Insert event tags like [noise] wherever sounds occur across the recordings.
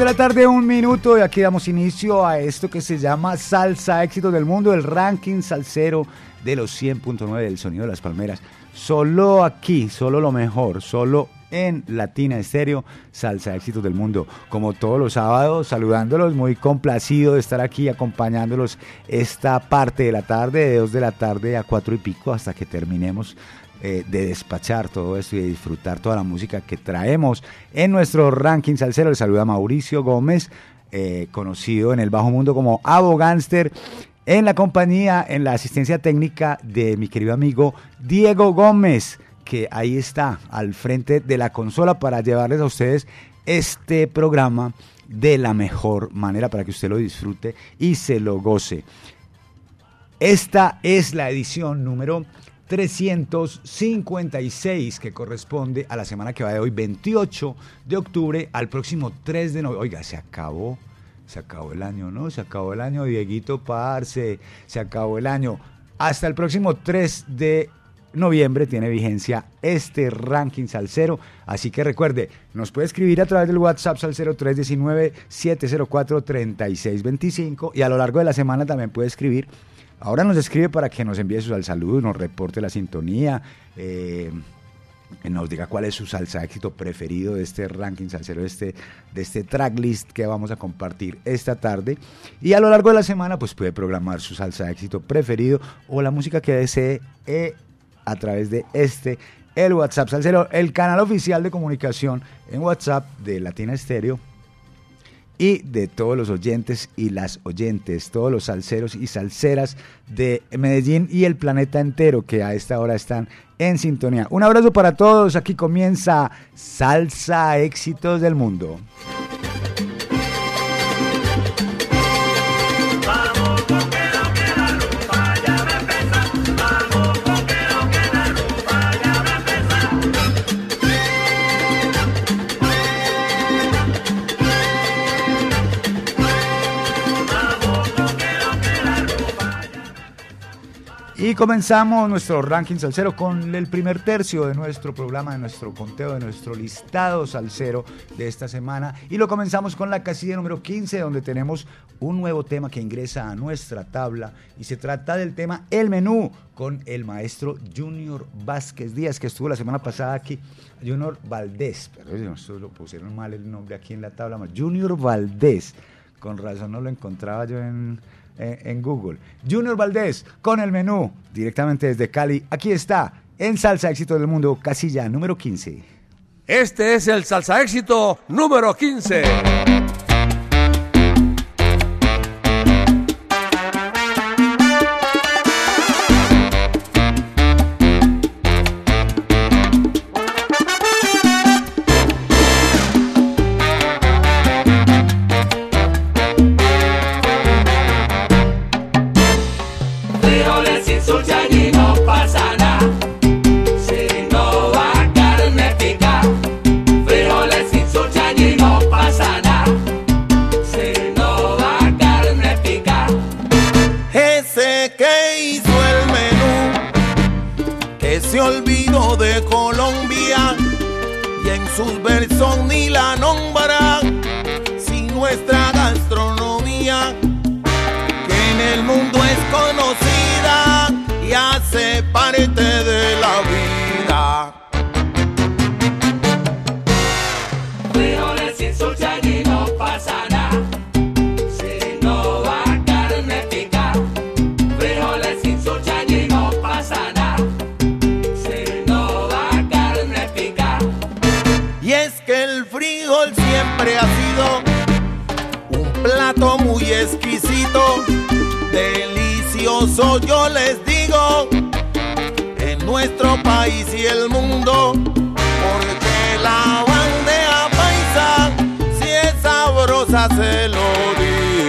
De la tarde, un minuto, y aquí damos inicio a esto que se llama Salsa Éxito del Mundo, el ranking salsero de los 100.9 del sonido de las palmeras. Solo aquí, solo lo mejor, solo en Latina Estéreo, Salsa Éxitos del Mundo. Como todos los sábados, saludándolos, muy complacido de estar aquí acompañándolos esta parte de la tarde, de 2 de la tarde a 4 y pico, hasta que terminemos eh, de despachar todo esto y de disfrutar toda la música que traemos en nuestro ranking salsero. Le saluda Mauricio Gómez, eh, conocido en el bajo mundo como Abo Gangster, en la compañía, en la asistencia técnica de mi querido amigo Diego Gómez, que ahí está al frente de la consola para llevarles a ustedes este programa de la mejor manera para que usted lo disfrute y se lo goce. Esta es la edición número 356 que corresponde a la semana que va de hoy, 28 de octubre, al próximo 3 de noviembre. Oiga, se acabó, se acabó el año, ¿no? Se acabó el año, Dieguito Parce, se acabó el año. Hasta el próximo 3 de noviembre tiene vigencia este ranking salsero. Así que recuerde, nos puede escribir a través del WhatsApp salsero 319-704-3625 y a lo largo de la semana también puede escribir Ahora nos escribe para que nos envíe su saludo, nos reporte la sintonía, eh, nos diga cuál es su salsa éxito preferido de este ranking salsero, de este, de este tracklist que vamos a compartir esta tarde. Y a lo largo de la semana, pues puede programar su salsa éxito preferido o la música que desee eh, a través de este, el WhatsApp Salsero, el canal oficial de comunicación en WhatsApp de Latina Estéreo y de todos los oyentes y las oyentes, todos los salseros y salseras de Medellín y el planeta entero que a esta hora están en sintonía. Un abrazo para todos, aquí comienza Salsa Éxitos del Mundo. Y comenzamos nuestro ranking salsero con el primer tercio de nuestro programa, de nuestro conteo, de nuestro listado salsero de esta semana. Y lo comenzamos con la casilla número 15, donde tenemos un nuevo tema que ingresa a nuestra tabla. Y se trata del tema El Menú, con el maestro Junior Vázquez Díaz, que estuvo la semana pasada aquí. Junior Valdés, pero lo pusieron mal el nombre aquí en la tabla. Junior Valdés, con razón no lo encontraba yo en en Google. Junior Valdés con el menú directamente desde Cali. Aquí está, en Salsa Éxito del Mundo, casilla número 15. Este es el Salsa Éxito número 15. exquisito, delicioso yo les digo, en nuestro país y el mundo, porque la bandeja paisa, si es sabrosa se lo digo.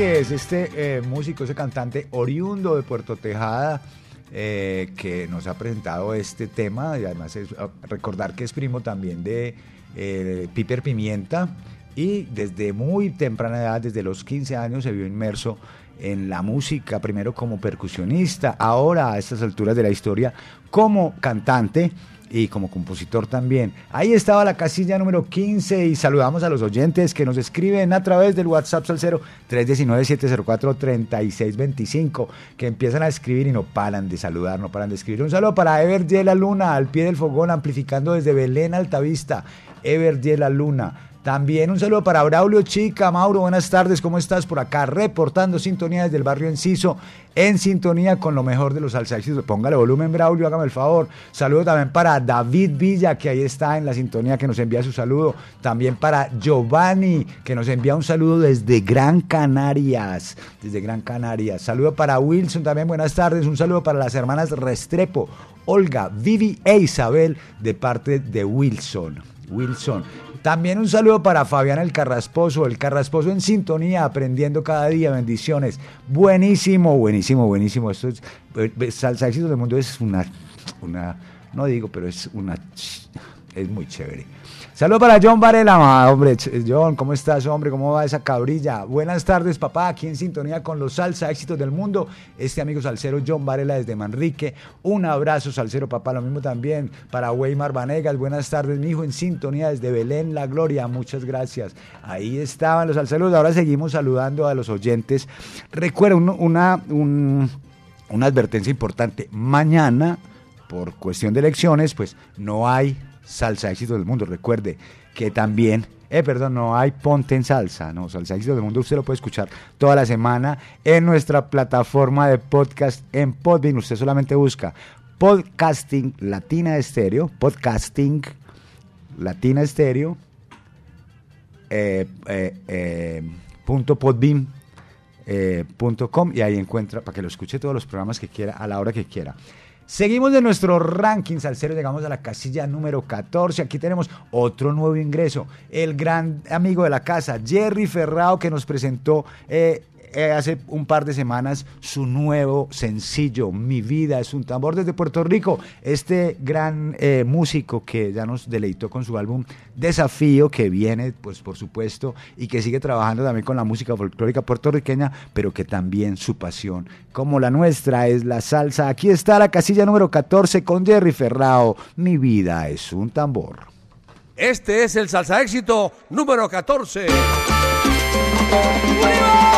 Junior Vázquez, este eh, músico, ese cantante oriundo de Puerto Tejada, eh, que nos ha presentado este tema y además es, ah, recordar que es primo también de eh, Piper Pimienta y desde muy temprana edad, desde los 15 años, se vio inmerso en la música, primero como percusionista, ahora a estas alturas de la historia como cantante y como compositor también. Ahí estaba la casilla número 15 y saludamos a los oyentes que nos escriben a través del WhatsApp Salcero 319-704-3625, que empiezan a escribir y no paran de saludar, no paran de escribir. Un saludo para Ever J. La Luna, al pie del fogón, amplificando desde Belén Altavista. Ever J. La Luna. También un saludo para Braulio Chica, Mauro, buenas tardes, ¿cómo estás por acá? Reportando sintonía desde el barrio Enciso, en sintonía con lo mejor de los salsaxitos. Póngale volumen, Braulio, hágame el favor. Saludo también para David Villa, que ahí está en la sintonía, que nos envía su saludo. También para Giovanni, que nos envía un saludo desde Gran Canarias, desde Gran Canarias. Saludo para Wilson, también buenas tardes. Un saludo para las hermanas Restrepo, Olga, Vivi e Isabel, de parte de Wilson. Wilson. También un saludo para Fabián el Carrasposo, el Carrasposo en sintonía, aprendiendo cada día, bendiciones. Buenísimo, buenísimo, buenísimo. Esto es, eh, Salsa Éxitos del Mundo es una, una, no digo, pero es una, es muy chévere. Saludos para John Varela, hombre, John, ¿cómo estás, hombre? ¿Cómo va esa cabrilla? Buenas tardes, papá, aquí en sintonía con los salsa éxitos del mundo. Este amigo salsero John Varela desde Manrique. Un abrazo, salsero, papá, lo mismo también para Weimar Vanegas. Buenas tardes, mi hijo, en sintonía desde Belén, La Gloria. Muchas gracias. Ahí estaban los salseros. Ahora seguimos saludando a los oyentes. Recuerda un- una, un- una advertencia importante. Mañana, por cuestión de elecciones, pues no hay salsa éxito del mundo. Recuerde que también, eh, perdón, no hay ponte en salsa, no, salsa éxito del mundo usted lo puede escuchar toda la semana en nuestra plataforma de podcast en Podbean. Usted solamente busca podcasting Latina Estéreo, podcasting Latina Estéreo, eh, eh, eh, punto podbean, eh, punto com, y ahí encuentra para que lo escuche todos los programas que quiera a la hora que quiera. Seguimos de nuestro ranking salsero, llegamos a la casilla número 14. Aquí tenemos otro nuevo ingreso. El gran amigo de la casa, Jerry Ferrao, que nos presentó eh, hace un par de semanas su nuevo sencillo, Mi vida es un tambor desde Puerto Rico. Este gran eh, músico que ya nos deleitó con su álbum Desafío, que viene, pues por supuesto, y que sigue trabajando también con la música folclórica puertorriqueña, pero que también su pasión, como la nuestra, es la salsa. Aquí está la casilla número 14 con Jerry Ferrao. Mi vida es un tambor. Este es el salsa éxito número 14. Hello,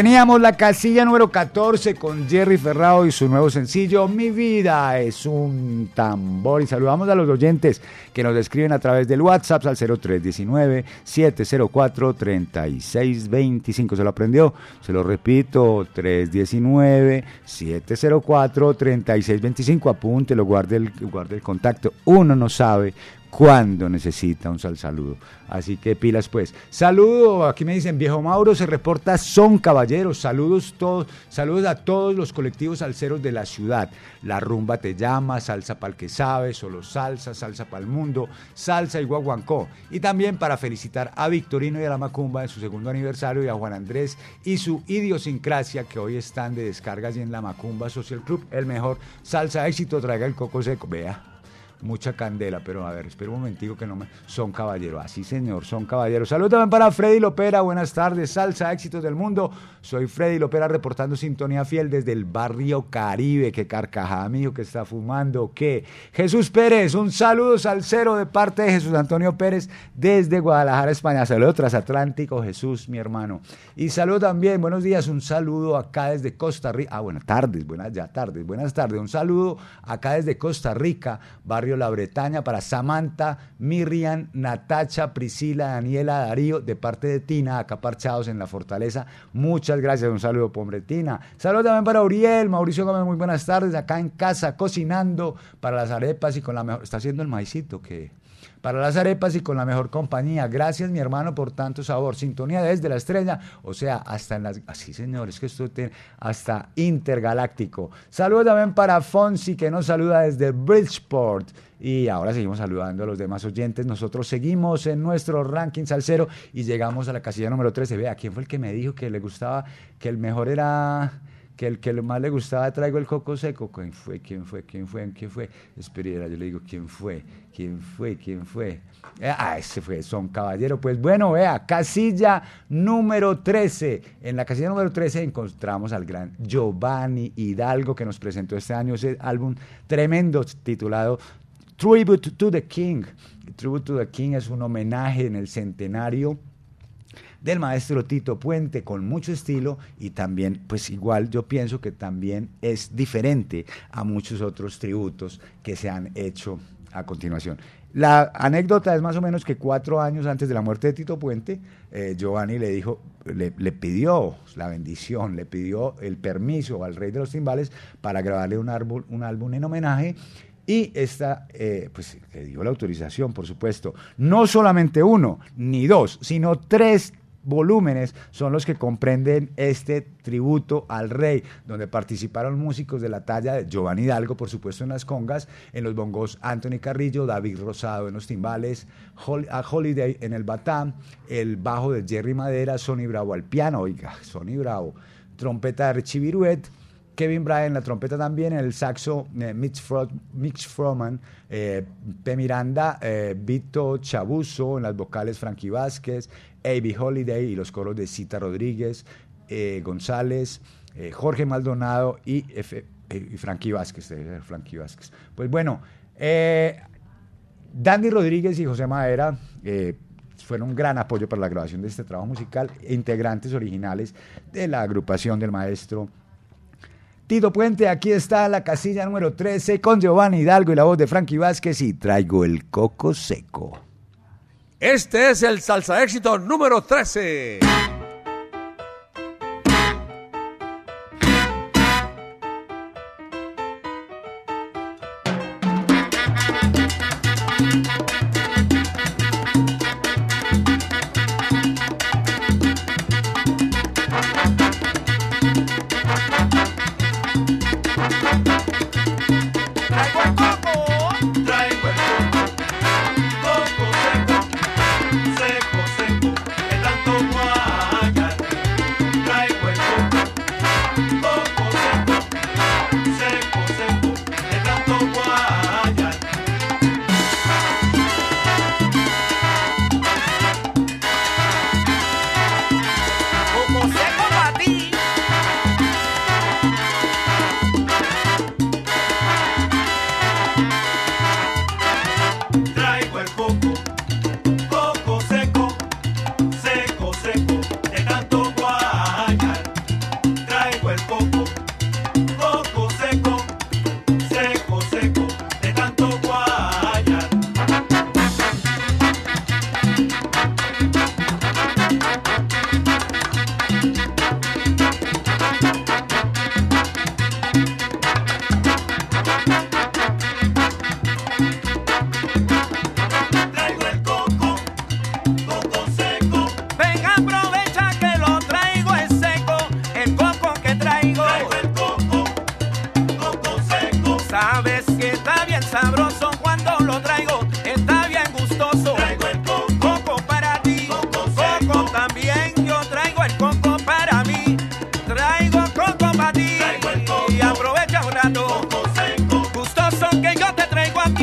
teníamos la casilla número 14 con Jerry Ferrao y su nuevo sencillo Mi vida es un tambor. Y saludamos a los oyentes que nos escriben a través del WhatsApp al 0319-704-3625. ¿Se lo aprendió? Se lo repito, 319-704-3625. Apúntelo, guarde el, guarde el contacto. Uno no sabe cuando necesita un sal saludo. Así que pilas pues. Saludo, aquí me dicen, viejo Mauro se reporta, son caballeros. Saludos todos, saludos a todos los colectivos salseros de la ciudad. La rumba te llama, salsa pa'l que sabe, solo salsa, salsa pa'l mundo, salsa y guaguancó. Y también para felicitar a Victorino y a la Macumba en su segundo aniversario y a Juan Andrés y su idiosincrasia que hoy están de descargas y en la Macumba Social Club, el mejor salsa éxito, traiga el coco seco. Vea mucha candela, pero a ver, espera un momentico que no me... Son caballeros, así señor, son caballeros. Saludos también para Freddy Lopera, buenas tardes, salsa, éxitos del mundo. Soy Freddy Lopera reportando sintonía fiel desde el barrio Caribe, que carcajada mío que está fumando, que Jesús Pérez, un saludo salsero de parte de Jesús Antonio Pérez desde Guadalajara, España. Saludos transatlántico, Jesús, mi hermano. Y saludo también, buenos días, un saludo acá desde Costa Rica. Ah, buenas tardes, buenas ya tardes, buenas tardes. Un saludo acá desde Costa Rica, barrio La Bretaña, para Samantha, Miriam, Natacha, Priscila, Daniela, Darío, de parte de Tina, acá parchados en la fortaleza. Muchas gracias, un saludo, hombre Tina. Saludos también para Uriel, Mauricio Gómez, muy buenas tardes, acá en casa, cocinando para las arepas y con la mejor. Está haciendo el maicito que para las arepas y con la mejor compañía. Gracias, mi hermano, por tanto sabor. Sintonía desde la estrella, o sea, hasta en las. Así, señores, que esto tiene hasta intergaláctico. Saludos también para Fonsi, que nos saluda desde Bridgeport. Y ahora seguimos saludando a los demás oyentes. Nosotros seguimos en nuestro ranking salsero y llegamos a la casilla número 13. Vea, ¿quién fue el que me dijo que le gustaba, que el mejor era que el que más le gustaba traigo el coco seco. ¿Quién fue? ¿Quién fue? ¿Quién fue? ¿Quién fue? Espera, yo le digo, ¿quién fue? ¿Quién fue? ¿Quién fue? Eh, Ah, ese fue Son Caballero. Pues bueno, vea, casilla número 13. En la casilla número 13 encontramos al gran Giovanni Hidalgo que nos presentó este año ese álbum tremendo titulado Tribute to the King. Tribute to the King es un homenaje en el centenario del maestro Tito Puente con mucho estilo y también, pues igual yo pienso que también es diferente a muchos otros tributos que se han hecho a continuación. La anécdota es más o menos que cuatro años antes de la muerte de Tito Puente, eh, Giovanni le dijo, le, pidió la bendición, le pidió el permiso al rey de los timbales para grabarle un, un álbum en homenaje y esta, eh, pues le dio la autorización, por supuesto. No solamente uno, ni dos, sino tres volúmenes son los que comprenden este tributo al rey, donde participaron músicos de la talla de Giovanni Hidalgo, por supuesto en las congas, en los bongos Anthony Carrillo, David Rosado en los timbales, a Holiday en el batán, el bajo de Jerry Madera, Sonny Bravo al piano, oiga, Sonny Bravo, trompeta de Richie Viruet, Kevin Bryan la trompeta también, el saxo eh, Mitch, Fro Mitch Froman, eh, P. Miranda, eh, Vito Chabuzo, en las vocales Frankie Vázquez, A.B. Holiday y los coros de Cita Rodríguez, eh, González, eh, Jorge Maldonado y, F, eh, Frankie Vázquez. Pues bueno, Dandy Rodríguez y José Madera fueron un gran apoyo para la grabación de este trabajo musical, integrantes originales de la agrupación del maestro Tito Puente, aquí está la casilla número 13 con Giovanni Hidalgo y la voz de Frankie Vázquez y traigo el coco seco. Este es el salsa éxito número 13.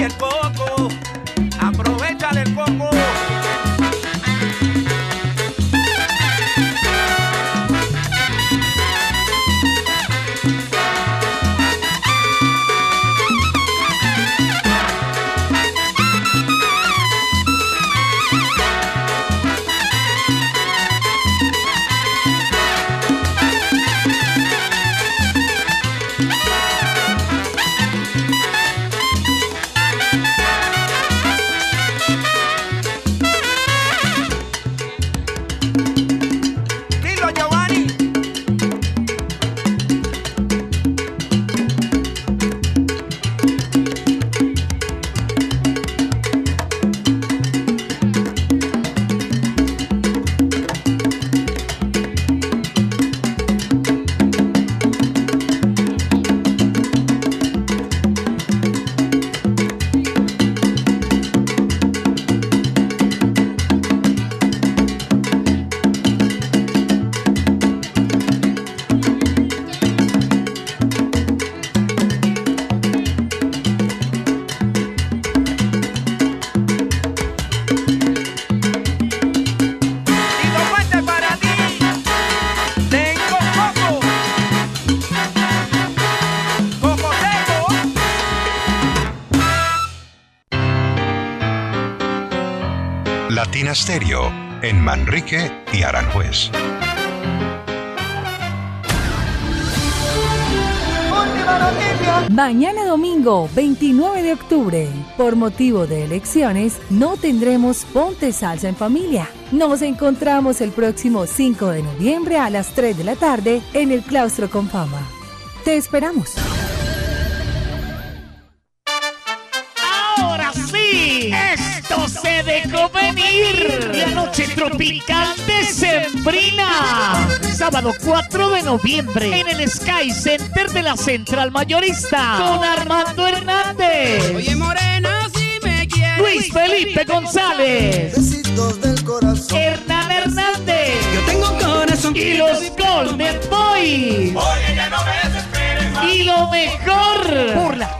El coco. En Manrique y Aranjuez. Mañana domingo 29 de octubre, por motivo de elecciones, no tendremos Ponte Salsa en Familia. Nos encontramos el próximo 5 de noviembre a las 3 de la tarde en el Claustro con Fama. Te esperamos. Sábado 4 de noviembre en el Sky Center de la Central Mayorista con Armando Hernández. Oye, morena, si me quieres. Luis Felipe González. Besitos del corazón.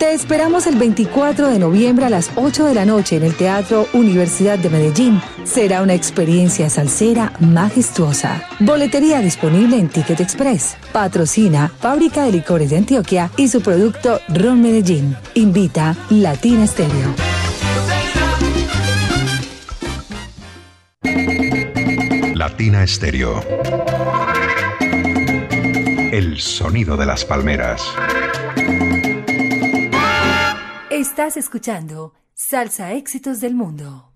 Te esperamos el 24 de noviembre a las 8 de la noche en el Teatro Universidad de Medellín. Será una experiencia salsera majestuosa. Boletería disponible en Ticket Express. Patrocina Fábrica de Licores de Antioquia y su producto Ron Medellín. Invita Latina Stereo. Latina Stereo. El sonido de las palmeras. Estás escuchando Salsa Éxitos del Mundo.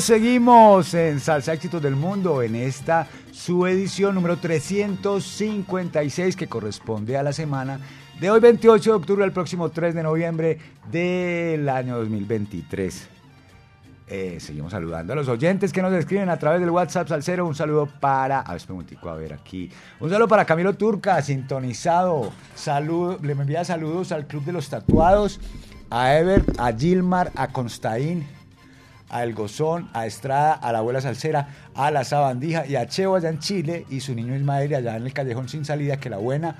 Seguimos, en Salsa Éxitos del Mundo en esta su edición número 356 que corresponde a la semana de hoy 28 de octubre al próximo 3 de noviembre del año 2023. Eh, seguimos saludando a los oyentes que nos escriben a través del WhatsApp Salcero. Un saludo para. A ver, un aquí. Un saludo para Camilo Turca, sintonizado. Salud, le envía saludos al Club de los Tatuados, a Ever, a Gilmar, a Constaín, a El Gozón, a Estrada, a la abuela Salcera, a la Sabandija y a Cheo allá en Chile y su niño Ismael allá en el Callejón Sin Salida, que la buena,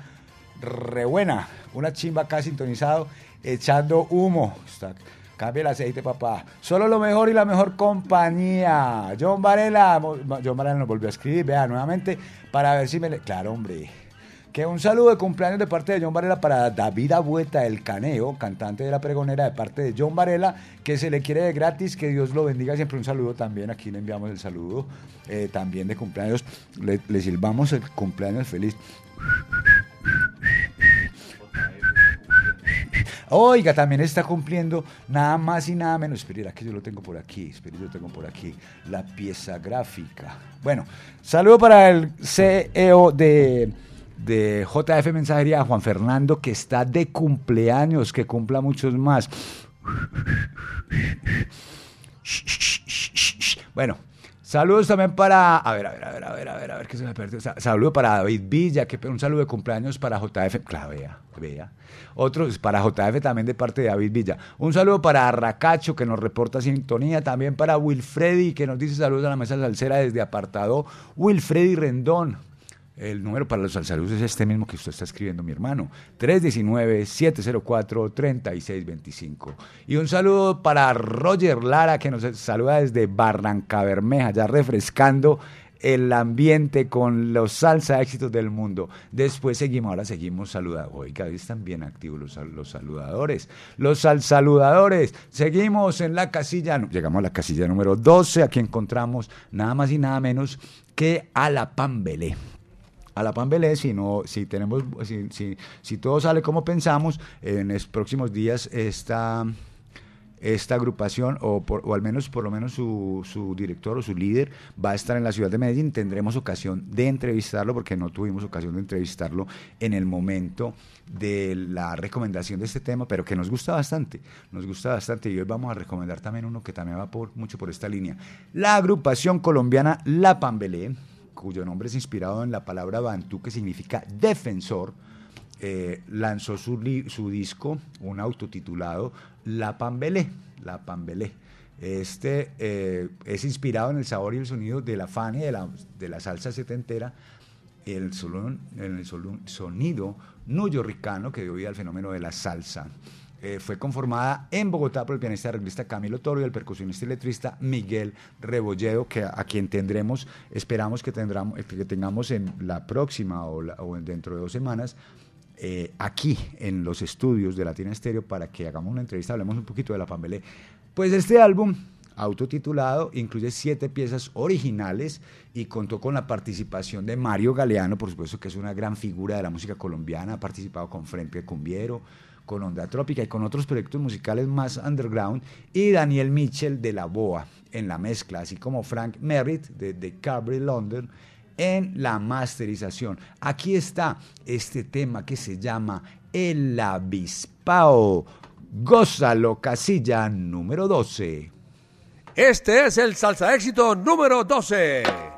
re buena. Una chimba acá sintonizado, echando humo. Cambia el aceite, papá. Solo lo mejor y la mejor compañía. John Varela. John Varela nos volvió a escribir, vea, nuevamente, para ver si me le... Claro, hombre. Que un saludo de cumpleaños de parte de John Varela para David Abueta, el caneo, cantante de la pregonera, de parte de John Varela, que se le quiere de gratis, que Dios lo bendiga. Siempre un saludo también, aquí le enviamos el saludo, eh, también de cumpleaños. Le, le silbamos el cumpleaños feliz. Oiga, también está cumpliendo nada más y nada menos. Espera, que yo lo tengo por aquí. Espera, yo lo tengo por aquí. La pieza gráfica. Bueno, saludo para el CEO de, de JF Mensajería, Juan Fernando, que está de cumpleaños, que cumpla muchos más. Bueno, saludos también para. A ver, a ver, a ver, a ver, a ver, a ver, qué se me perdió. Sa- Saludo para David Villa, que un saludo de cumpleaños para JF. Claro, vea, vea. Otros para JF también de parte de David Villa. Un saludo para Arracacho, que nos reporta sintonía. También para Wilfredi, que nos dice saludos a la mesa salsera desde apartado. Wilfredi Rendón. El número para los salsaludos es este mismo que usted está escribiendo, mi hermano. 319-704-3625. Y un saludo para Roger Lara, que nos saluda desde Barranca Bermeja, ya refrescando el ambiente con los salsa éxitos del mundo. Después seguimos, ahora seguimos saludando. Oiga, están bien activos los, los saludadores. Los sal- saludadores. Seguimos en la casilla, llegamos a la casilla número 12. Aquí encontramos nada más y nada menos que a la Pambelé a la Pambelé, si, no, si, tenemos, si, si, si todo sale como pensamos, en los próximos días esta, esta agrupación, o, por- o al menos por lo menos su, su director o su líder, va a estar en la ciudad de Medellín. Tendremos ocasión de entrevistarlo, porque no tuvimos ocasión de entrevistarlo en el momento de la recomendación de este tema, pero que nos gusta bastante, nos gusta bastante. Y hoy vamos a recomendar también uno que también va por, mucho por esta línea. La agrupación colombiana La Pambelé, cuyo nombre es inspirado en la palabra bantú, que significa defensor, eh, lanzó su, su disco, un autotitulado La Pambelé. La Pambelé. Este eh, es inspirado en el sabor y el sonido de la Fania, de la, de la salsa setentera, el, solo- en el solo- sonido neoyorricano que dio vida al fenómeno de la salsa. Eh, fue conformada en Bogotá por el pianista arreglista Camilo Toro y el percusionista y letrista Miguel Rebolledo, que a, a quien tendremos, esperamos que, tendremos, que tengamos en la próxima o, la- o en- dentro de dos semanas, eh, aquí en los estudios de Latina Estéreo para que hagamos una entrevista, hablemos un poquito de la Pambelé. Pues este álbum, autotitulado, incluye siete piezas originales y contó con la participación de Mario Galeano, por supuesto que es una gran figura de la música colombiana, ha participado con Frente Cumbiero, con Onda Trópica y con otros proyectos musicales más underground, y Daniel Mitchell de La Boa en la mezcla, así como Frank Merritt de The Cabri London en la masterización. Aquí está este tema que se llama El Avispao. Gózalo, casilla número 12. Este es el salsa éxito número 12.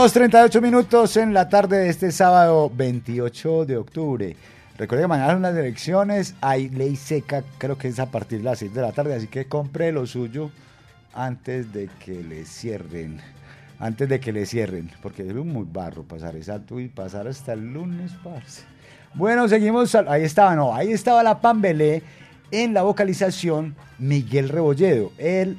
2.38 minutos en la tarde de este sábado 28 de octubre. Recuerde que mañana son las elecciones, hay ley seca, creo que es a partir de las 6 de la tarde, así que compre lo suyo antes de que le cierren. Antes de que le cierren, porque es muy barro pasar esa y pasar hasta el lunes, parce. Bueno, seguimos. Ahí estaba, no, ahí estaba la Pambelé en la vocalización Miguel Rebolledo, el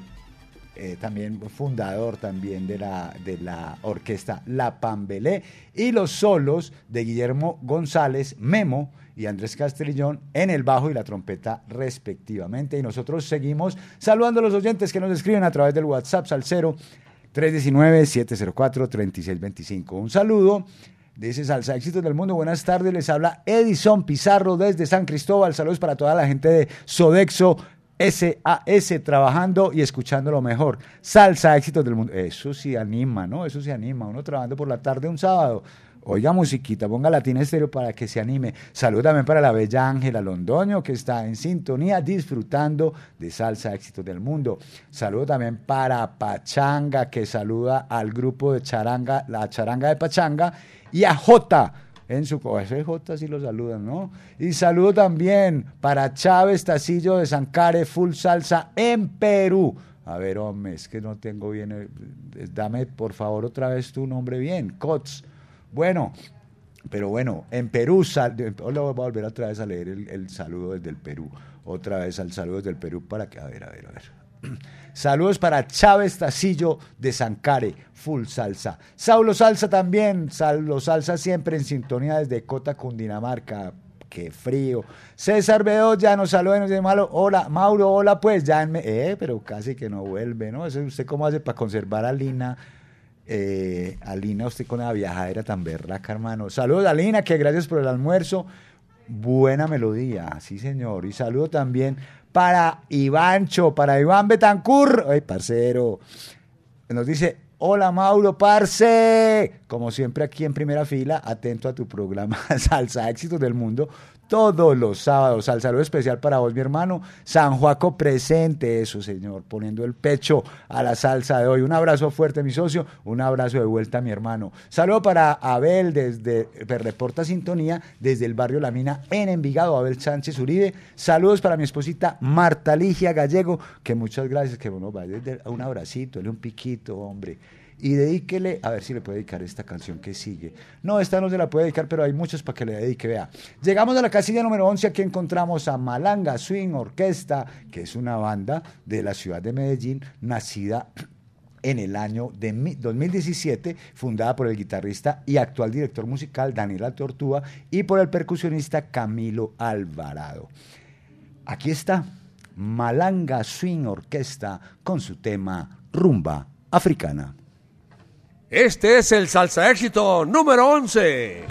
eh, también fundador también de la, de la orquesta La Pambelé y los solos de Guillermo González, Memo y Andrés Castrillón en el bajo y la trompeta respectivamente. Y nosotros seguimos saludando a los oyentes que nos escriben a través del WhatsApp al 0 319-704-3625. Un saludo. Dice Salsa Éxitos del Mundo. Buenas tardes. Les habla Edison Pizarro desde San Cristóbal. Saludos para toda la gente de Sodexo SAS trabajando y escuchando lo mejor. Salsa Éxitos del Mundo. Eso sí anima, ¿no? Eso sí anima. Uno trabajando por la tarde un sábado. Oiga musiquita, ponga Latina Estéreo para que se anime. Saludos también para la bella Ángela Londoño que está en sintonía disfrutando de Salsa Éxitos del Mundo. Saludos también para Pachanga que saluda al grupo de Charanga, la Charanga de Pachanga y a Jota en su co- ese J sí lo saludan, ¿no? Y saludo también para Chávez Tacillo de Sancare Full Salsa en Perú. A ver, hombre, es que no tengo bien. el- dame por favor otra vez tu nombre bien, Cots. Bueno, pero bueno, en Perú, sal, hola, voy a volver otra vez a leer el, el saludo desde el Perú. Otra vez al saludo desde el Perú para que, a ver, a ver, a ver. [clears throat] Saludos para Chávez Tacillo de Sancare, full salsa. Saulo Salsa también, Saulo Salsa siempre en sintonía desde Cota, Cundinamarca. Qué frío. César Bedoya nos saluda y nos dice, malo, hola, Mauro, hola, pues, ya en eh, pero casi que no vuelve, ¿no? ¿Usted cómo hace para conservar a Lina? Eh, a Lina, usted con la viajadera tan berraca, hermano. Saludos a Lina, que gracias por el almuerzo. Buena melodía, sí señor. Y saludo también para Ivancho, para Iván Betancur. Ay, parcero. Nos dice, hola Mauro, parce. Como siempre aquí en primera fila, atento a tu programa [laughs] Salsa Éxitos del Mundo. Todos los sábados, al saludo especial para vos, mi hermano. San Juaco presente, eso, señor, poniendo el pecho a la salsa de hoy. Un abrazo fuerte, mi socio. Un abrazo de vuelta, mi hermano. Saludo para Abel desde eh, Reporta Sintonía, desde el barrio La Mina en Envigado, Abel Sánchez Uribe. Saludos para mi esposita Marta Ligia Gallego, que muchas gracias, que bueno, de- un abracito, dale un piquito, hombre. Y dedíquele, a ver si le puede dedicar esta canción que sigue. No, esta no se la puede dedicar, pero hay muchas para que le dedique, vea. Llegamos a la casilla número 11, aquí encontramos a Malanga Swing Orquesta, que es una banda de la ciudad de Medellín, nacida en el año de mi- 2017, fundada por el guitarrista y actual director musical Daniela Tortúa y por el percusionista Camilo Alvarado. Aquí está Malanga Swing Orquesta con su tema Rumba Africana. Este es el salsa éxito número 11.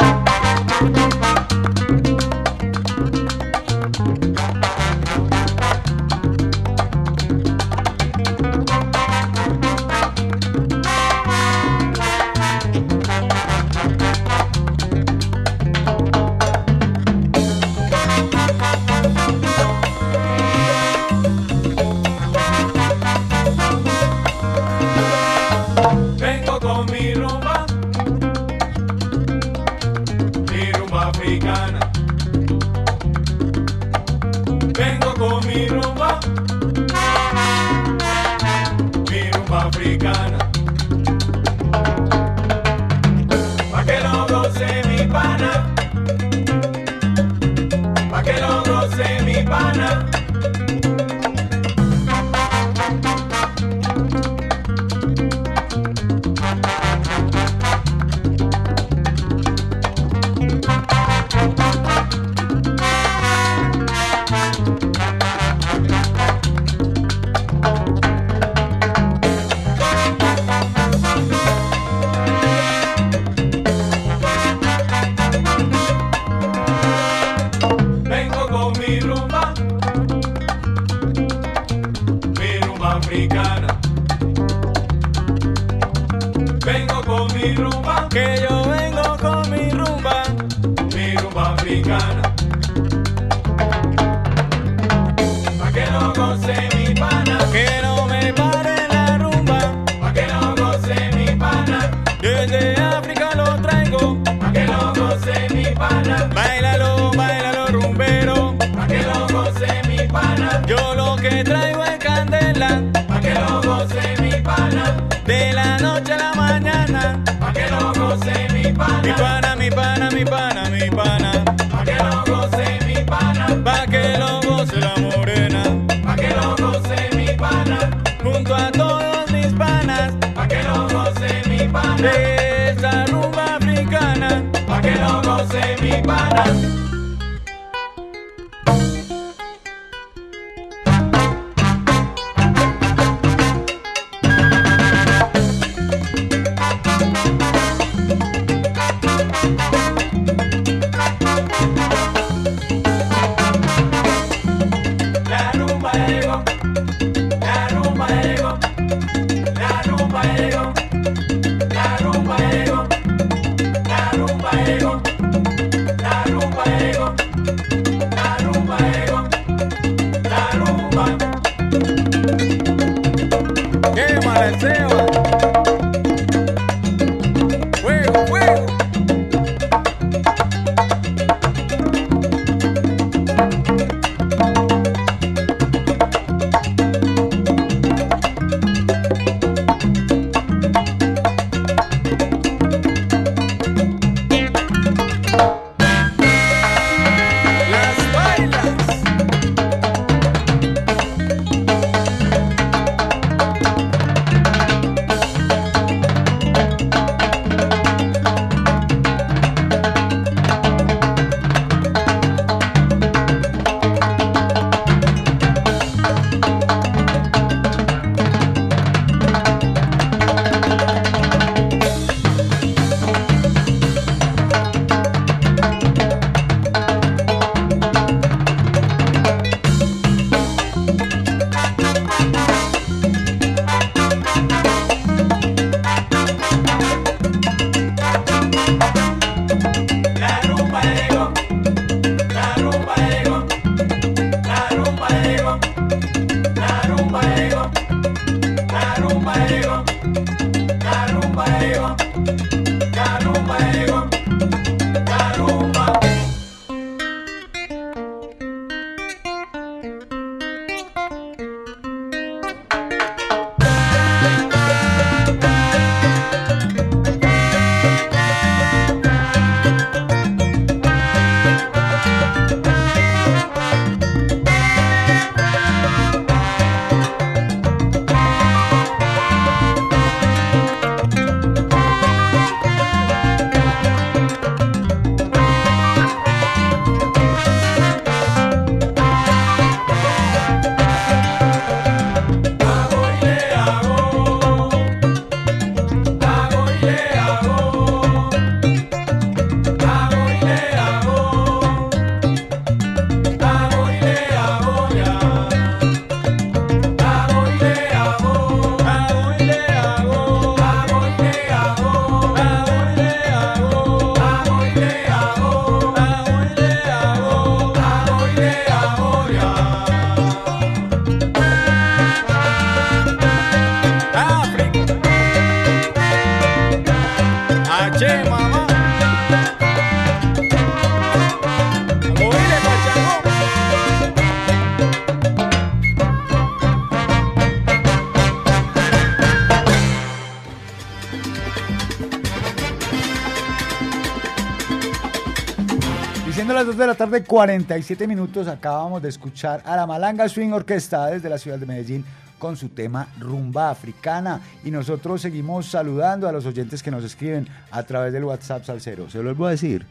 De la tarde, 47 minutos, acabamos de escuchar a la Malanga Swing Orquesta desde la ciudad de Medellín con su tema Rumba Africana. Y nosotros seguimos saludando a los oyentes que nos escriben a través del WhatsApp Salcero. Se los voy a decir.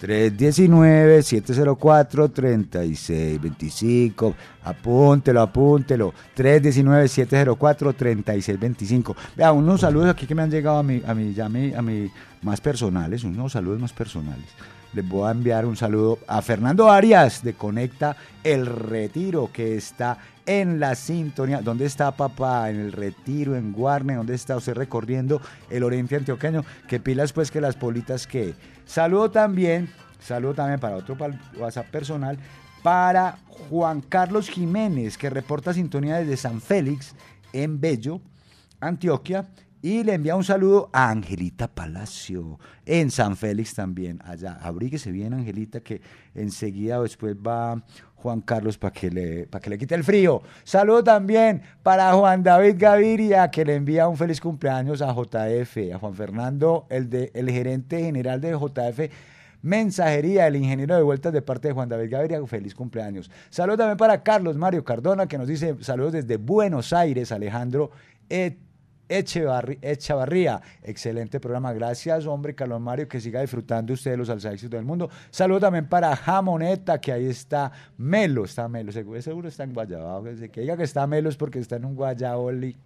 319-704-3625. Apúntelo, apúntelo. 319-704-3625. Vea, unos saludos aquí que me han llegado a mi, a mi, ya mi, a mi más personales, unos saludos más personales. Les voy a enviar un saludo a Fernando Arias de Conecta El Retiro, que está en la sintonía. ¿Dónde está papá? En el Retiro, en Guarne. ¿Dónde está usted recorriendo el oriente antioqueño? Que pilas pues que las politas que... Saludo también, saludo también para otro WhatsApp personal, para Juan Carlos Jiménez, que reporta sintonía desde San Félix, en Bello, Antioquia, Y le envía un saludo a Angelita Palacio, en San Félix también, allá. Abríguese bien, Angelita, que enseguida después va Juan Carlos para que, le, que le quite el frío. Saludo también para Juan David Gaviria, que le envía un feliz cumpleaños a JF, a Juan Fernando, el, de, el gerente general de JF Mensajería, el ingeniero de vueltas de parte de Juan David Gaviria, feliz cumpleaños. Saludos también para Carlos Mario Cardona, que nos dice saludos desde Buenos Aires, Alejandro Echevarría. Excelente programa. Gracias, hombre, Carlos Mario, que siga disfrutando usted de los salsa del mundo. Saludos también para Jamoneta, que ahí está Melo. Está Melo, seguro, está en Guayabao. Que diga que está Melo es porque está en un Guayaboli.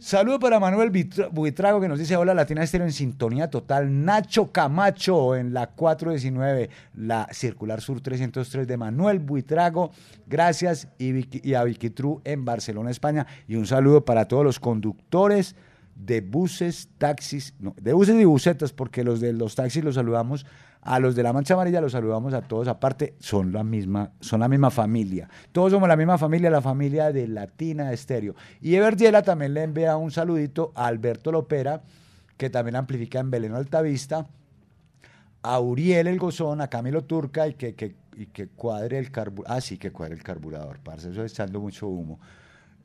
Saludo para Manuel Buitrago que nos dice hola Latina Estéreo en sintonía total. Nacho Camacho en la 419, la Circular Sur 303 de Manuel Buitrago. Gracias y, a Vicky True en Barcelona, España. Y un saludo para todos los conductores de buses, taxis, no, de buses y busetas, porque los de los taxis los saludamos a los de la Mancha Amarilla los saludamos a todos, aparte son la misma, son la misma familia. Todos somos la misma familia, la familia de Latina Estéreo. Y Everdiela también le envía un saludito a Alberto Lopera, que también amplifica en Belén Altavista, a Uriel el Gozón, a Camilo Turca y que, que, que cuadre el carburador. Ah, sí, que cuadre el carburador, parce, eso echando mucho humo.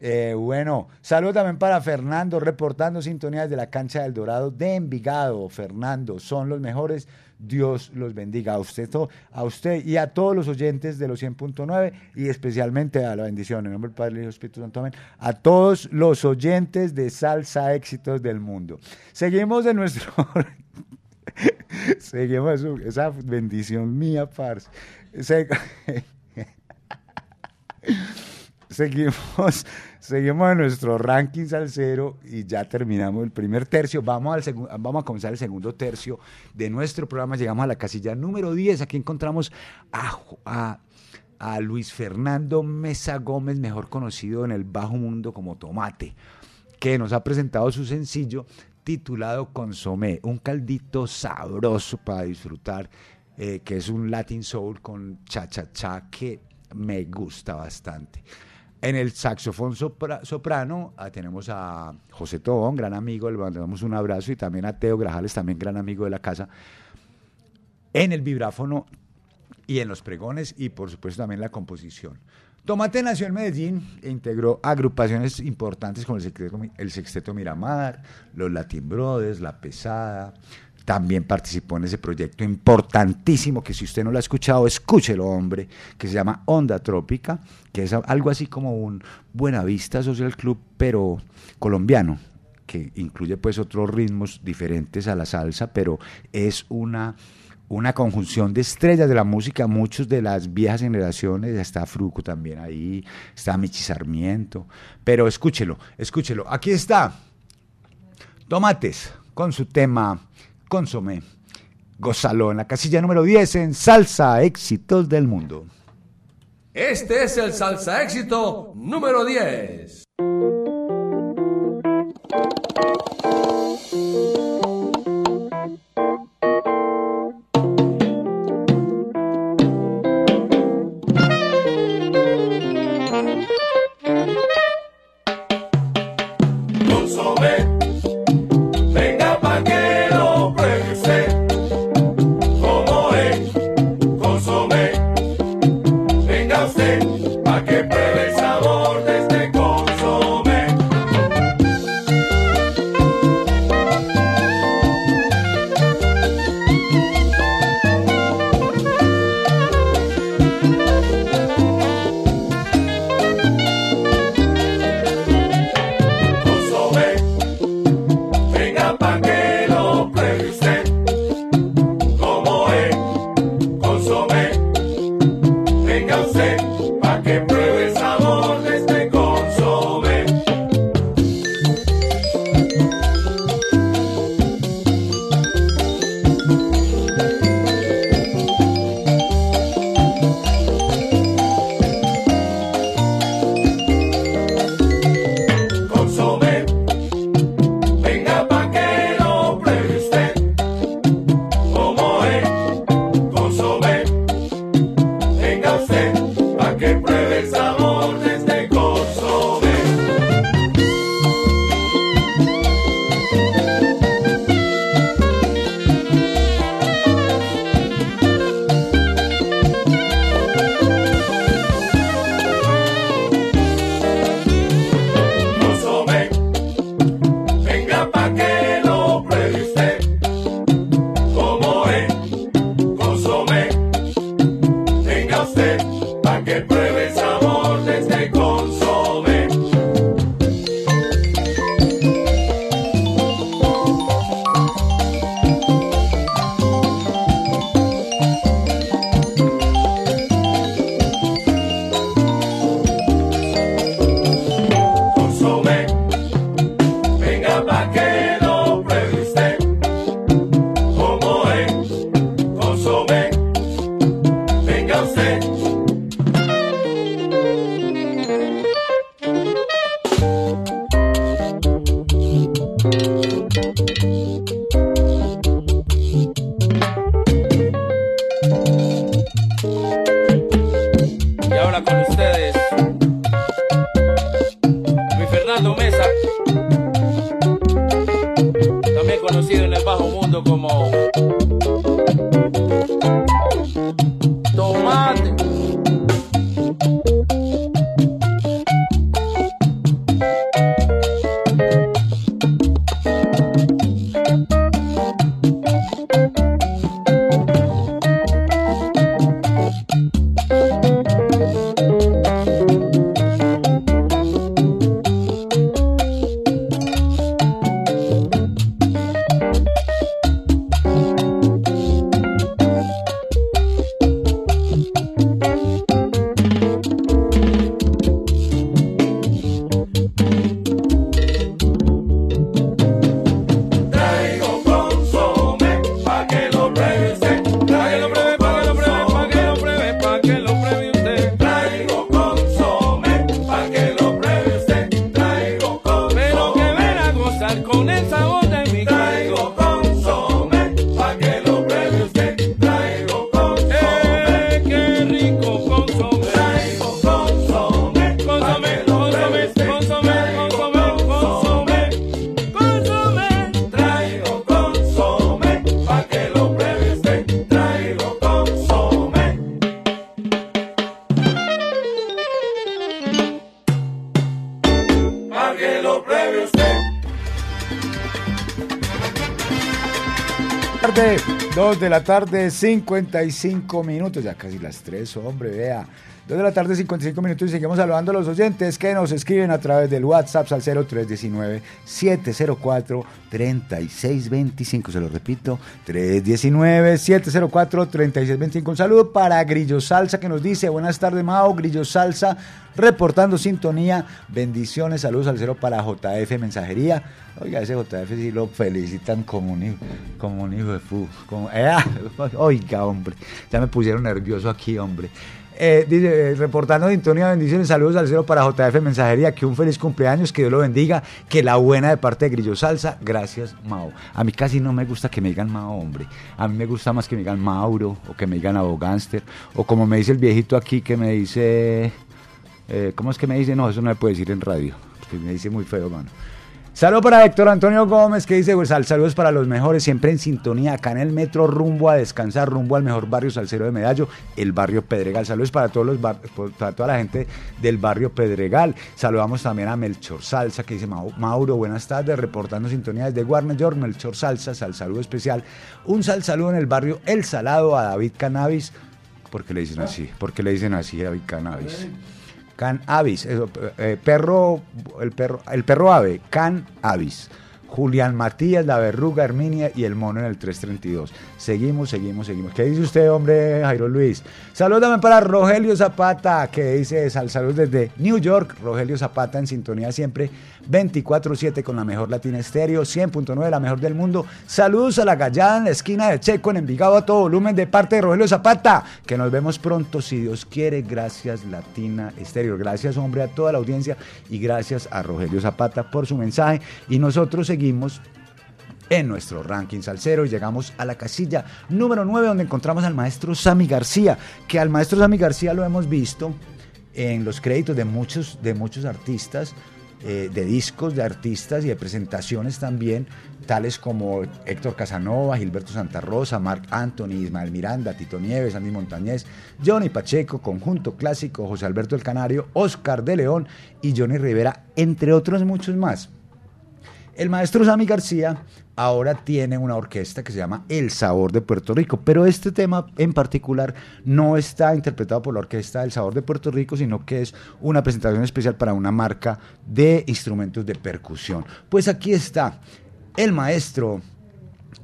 Eh, bueno, saludo también para Fernando, reportando sintonías de la cancha del Dorado de Envigado. Fernando, son los mejores. Dios los bendiga a usted, a usted y a todos los oyentes de los 100.9 y especialmente a la bendición, en nombre del Padre y del Espíritu Santo, amén, a todos los oyentes de Salsa Éxitos del Mundo. Seguimos de nuestro... [laughs] Seguimos esa bendición mía, parce. [laughs] Seguimos Seguimos en nuestro ranking salsero y ya terminamos el primer tercio. Vamos, al vamos a comenzar el segundo tercio de nuestro programa. Llegamos a la casilla número 10. Aquí encontramos a, Luis Fernando Mesa Gómez, mejor conocido en el bajo mundo como Tomate, que nos ha presentado su sencillo titulado Consomé, un caldito sabroso para disfrutar, eh, que es un Latin Soul con cha-cha-cha que me gusta bastante. En el saxofón soprano ah, tenemos a José Tobón, gran amigo, le mandamos un abrazo, y también a Teo Grajales, también gran amigo de la casa. En el vibráfono y en los pregones y por supuesto también la composición. Tomate nació en Medellín e integró agrupaciones importantes como el Sexteto, el Sexteto Miramar, los Latin Brothers, La Pesada, también participó en ese proyecto importantísimo que si usted no lo ha escuchado, escúchelo, hombre, que se llama Onda Trópica, que es algo así como un Buenavista Social Club, pero colombiano, que incluye pues otros ritmos diferentes a la salsa, pero es una, una conjunción de estrellas de la música, muchos de las viejas generaciones, está Fruco también ahí, está Michi Sarmiento, pero escúchelo, escúchelo, aquí está, Tomates, con su tema Consomé. Gózalo en la casilla número 10 en Salsa Éxitos del Mundo. Este es el Salsa Éxito número 10. La tarde, 55 minutos, ya casi las 3, hombre, vea. 2 de la tarde, 55 minutos y seguimos saludando a los oyentes que nos escriben a través del WhatsApp al 0319-704-3625. Se lo repito, 319-704-3625. Un saludo para Grillo Salsa que nos dice, buenas tardes Mao, Grillo Salsa, reportando sintonía. Bendiciones, saludos al cero para JF Mensajería. Oiga, ese JF sí lo felicitan como un hijo, como de fu. [laughs] Oiga, hombre, ya me pusieron nervioso aquí, hombre. Eh, dice, eh, reportando sintonía, bendiciones, saludos al cero para JF Mensajería, que un feliz cumpleaños, que Dios lo bendiga, que la buena de parte de Grillo Salsa, gracias Mao. A mí casi no me gusta que me digan Mao, hombre. A mí me gusta más que me digan Mauro, o que me digan Abogánster, o como me dice el viejito aquí que me dice... Eh, ¿Cómo es que me dice? No, eso no me puede decir en radio. Me dice muy feo, mano. Saludos para Héctor Antonio Gómez que dice, pues, sal- saludos para los mejores, siempre en sintonía, acá en el metro, rumbo a descansar, rumbo al mejor barrio salsero de Medallo, el barrio Pedregal. Saludos para todos los para toda la gente del barrio Pedregal. Saludamos también a Melchor Salsa que dice, "Mau- Mauro, buenas tardes, reportando sintonía desde Warner York, Melchor Salsa, sal saludo especial. Un sal saludo en el barrio El Salado a David Cannabis. ¿Por qué le dicen así? ¿Por qué le dicen así a David Cannabis? Can Avis, eso, eh, perro, el perro, el perro ave, Can Avis. Julián Matías, la verruga, Herminia y el mono en el 332. Seguimos, seguimos, seguimos. ¿Qué dice usted, hombre, Jairo Luis? También para Rogelio Zapata, que dice sal, saludos desde New York. Rogelio Zapata en sintonía siempre 24-7 con la mejor Latina Estéreo, 100.9, la mejor del mundo. Saludos a la gallada en la esquina de Checo, en Envigado, a todo volumen de parte de Rogelio Zapata. Que nos vemos pronto, si Dios quiere. Gracias, Latina Estéreo. Gracias, hombre, a toda la audiencia y gracias a Rogelio Zapata por su mensaje. Y nosotros seguimos en nuestro ranking salsero y llegamos a la casilla número 9 donde encontramos al maestro Sammy García, que al maestro Sammy García lo hemos visto en los créditos de muchos, de muchos artistas, eh, de discos de artistas y de presentaciones también, tales como Héctor Casanova, Gilberto Santa Rosa, Marc Anthony, Ismael Miranda, Tito Nieves, Andy Montañez, Johnny Pacheco, Conjunto Clásico, José Alberto El Canario, Oscar de León y Johnny Rivera, entre otros muchos más. El maestro Sammy García ahora tiene una orquesta que se llama El Sabor de Puerto Rico, pero este tema en particular no está interpretado por la orquesta El Sabor de Puerto Rico, sino que es una presentación especial para una marca de instrumentos de percusión. Pues aquí está el maestro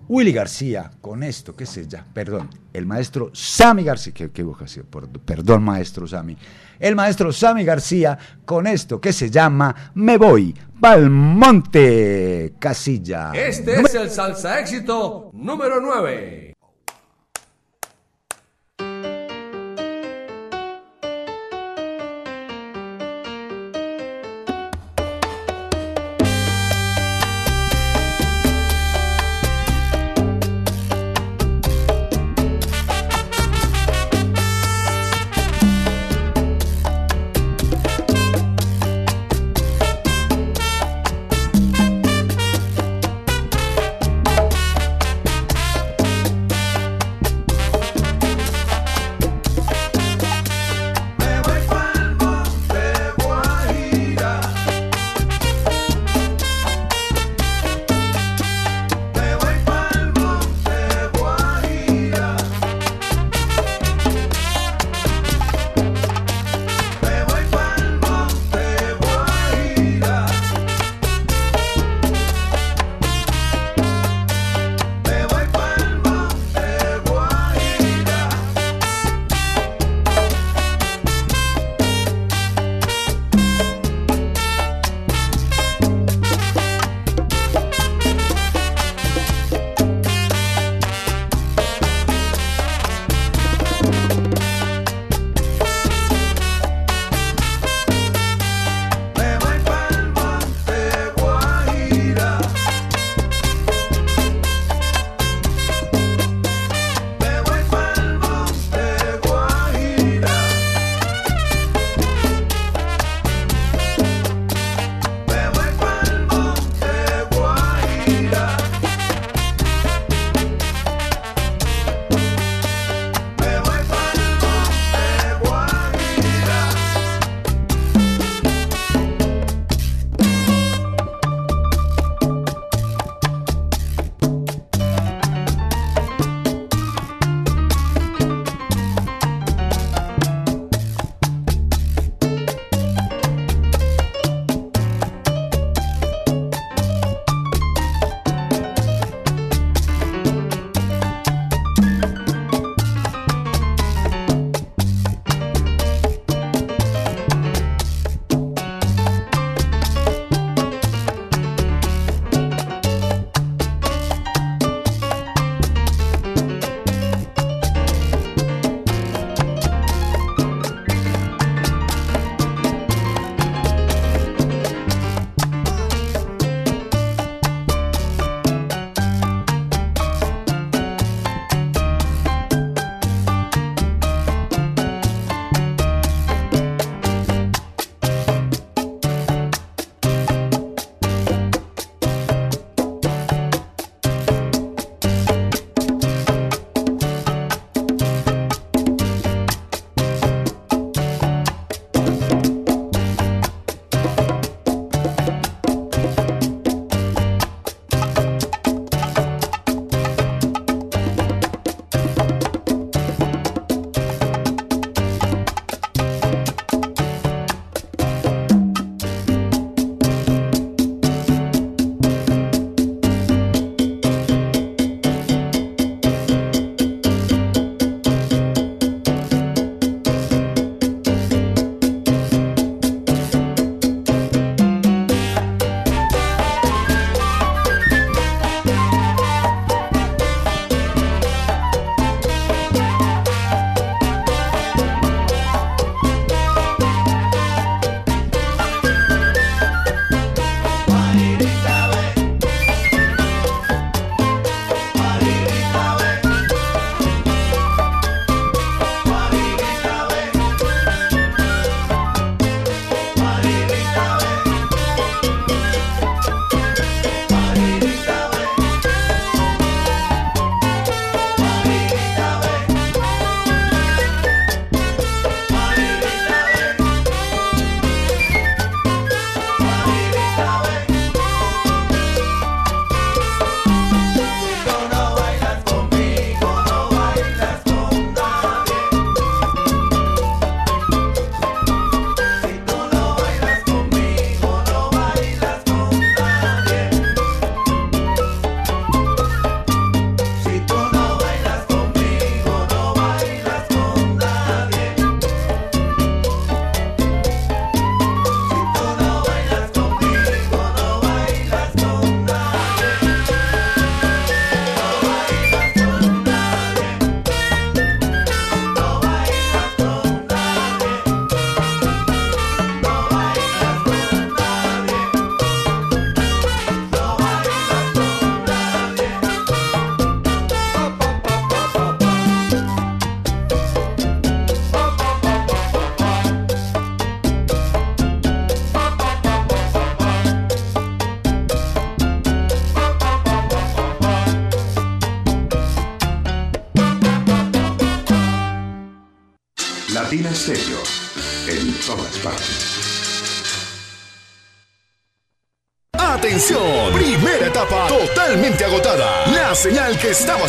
Willy García con esto que se llama, perdón, el maestro Sammy García, que equivocación, perdón maestro Sammy, el maestro Sammy García con esto que se llama Me voy pa'l monte Casilla. Este es el salsa éxito número 9.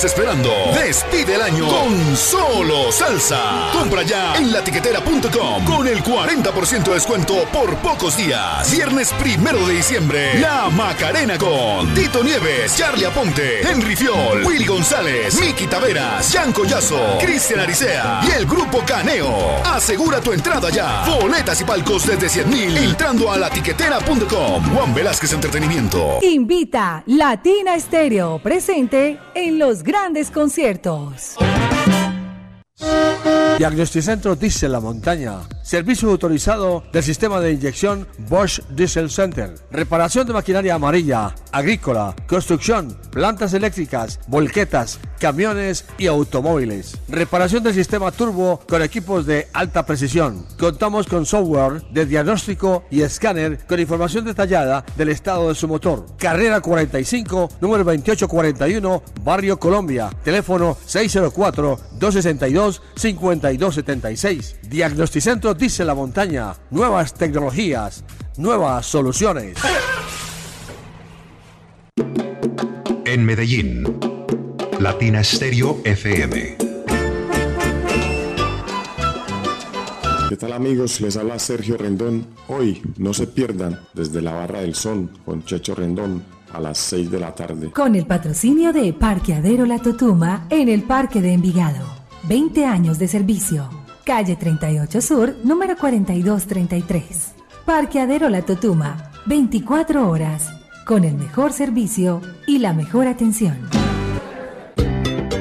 Esperando. Salsa. Compra ya en latiquetera.com con el 40% de descuento por pocos días. Viernes primero de diciembre. La Macarena con Tito Nieves, Charlie Aponte, Henry Fiol, Willy González, Miki Taveras, Jan Collazo, Cristian Aricea y el grupo Caneo. Asegura tu entrada ya. Boletas y palcos desde 100 mil entrando a latiquetera.com. Juan Velázquez Entretenimiento. Invita Latina Estéreo, presente en los grandes conciertos. Diagnosticentro Diesel La Montaña. Servicio autorizado del sistema de inyección Bosch Diesel Center. Reparación de maquinaria amarilla, agrícola, construcción, plantas eléctricas, volquetas, camiones y automóviles. Reparación del sistema turbo con equipos de alta precisión. Contamos con software de diagnóstico y escáner con información detallada del estado de su motor. Carrera 45, número 2841, Barrio Colombia. Teléfono 604-262-5276. Diagnosticentro Dice la Montaña. Nuevas tecnologías, nuevas soluciones. En Medellín, Latina Stereo FM. ¿Qué tal amigos? Les habla Sergio Rendón. Hoy no se pierdan desde la Barra del Sol con Checho Rendón a las 6 de la tarde. Con el patrocinio de Parqueadero La Totuma en el Parque de Envigado. 20 años de servicio. Calle 38 Sur, número 4233. Parqueadero La Totuma. 24 horas. Con el mejor servicio y la mejor atención.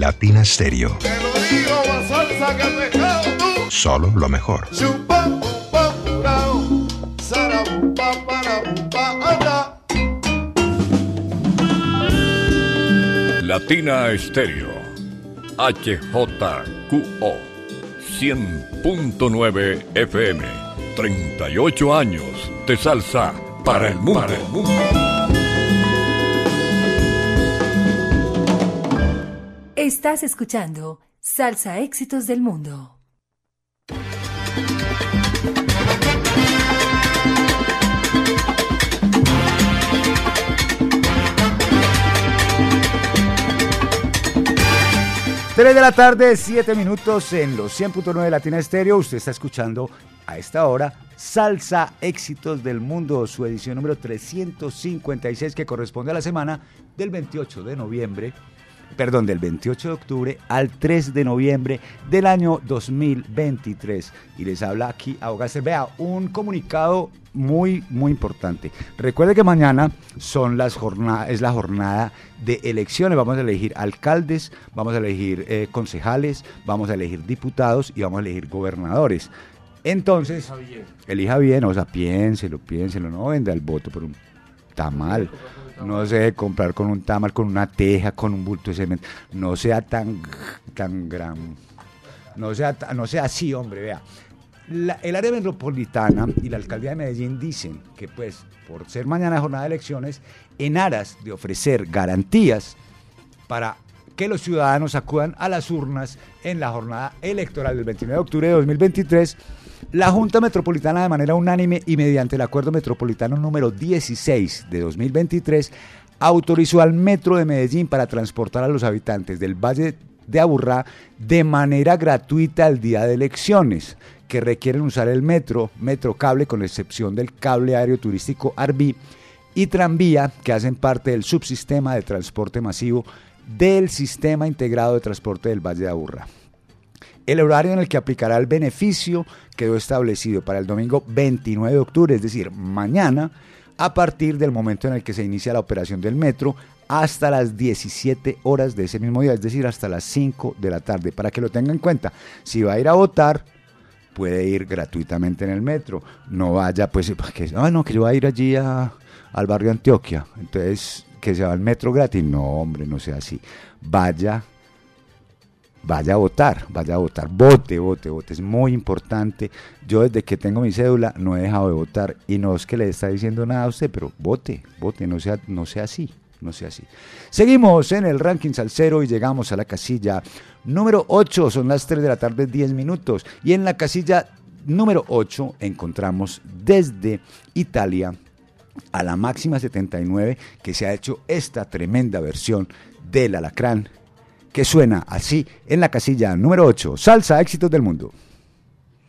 Latina Stereo. Te lo digo, salsa que pescado tú. Solo lo mejor. Latina Estéreo. HJQO. 100.9 FM. 38 años de salsa para el mundo. Para el mundo. Estás escuchando Salsa Éxitos del Mundo. Tres de la tarde, 7 minutos en los 100.9 de Latina Estéreo. Usted está escuchando a esta hora Salsa Éxitos del Mundo, su edición número 356 que corresponde a la semana del 28 de noviembre, perdón, del 28 de octubre al 3 de noviembre del año 2023. Y les habla aquí Abogaster. Vea, un comunicado muy, muy importante. Recuerde que mañana son las jornadas, es la jornada de elecciones. Vamos a elegir alcaldes, vamos a elegir eh, concejales, vamos a elegir diputados y vamos a elegir gobernadores. Entonces, elija bien, o sea, piénselo, piénselo, no venda el voto por un tamal. No se debe comprar con un tamal, con una teja, con un bulto de cemento. No sea tan, tan gran. No sea, no sea así, hombre, vea. La- el área metropolitana y la alcaldía de Medellín dicen que, pues, por ser mañana jornada de elecciones, en aras de ofrecer garantías para que los ciudadanos acudan a las urnas en la jornada electoral del 29 de octubre de 2023, la Junta Metropolitana de manera unánime y mediante el Acuerdo Metropolitano número 16 de 2023 autorizó al Metro de Medellín para transportar a los habitantes del Valle de Aburrá de manera gratuita el día de elecciones que requieren usar el metro, metro cable con excepción del cable aéreo turístico Arbi y tranvía que hacen parte del subsistema de transporte masivo del Sistema Integrado de Transporte del Valle de Aburrá. El horario en el que aplicará el beneficio quedó establecido para el domingo 29 de octubre, es decir, mañana, a partir del momento en el que se inicia la operación del metro, hasta las 17 horas de ese mismo día, es decir, hasta las 5 de la tarde, para que lo tenga en cuenta. Si va a ir a votar, puede ir gratuitamente en el metro. No vaya, pues, que, no, que yo voy a ir allí a- al barrio Antioquia. Entonces, que se va al metro gratis. No, hombre, no sea así. Vaya, vaya a votar, vaya a votar. Vote, vote, vote. Es muy importante. Yo desde que tengo mi cédula no he dejado de votar. Y no es que le está diciendo nada a usted, pero vote, vote, no sea, no sea así. No sea así. Seguimos en el ranking salsero y llegamos a la casilla número 8. Son las 3 de la tarde, 10 minutos. Y en la casilla número 8 encontramos desde Italia a la máxima 79 que se ha hecho esta tremenda versión del alacrán que suena así en la casilla número 8. Salsa éxitos del mundo.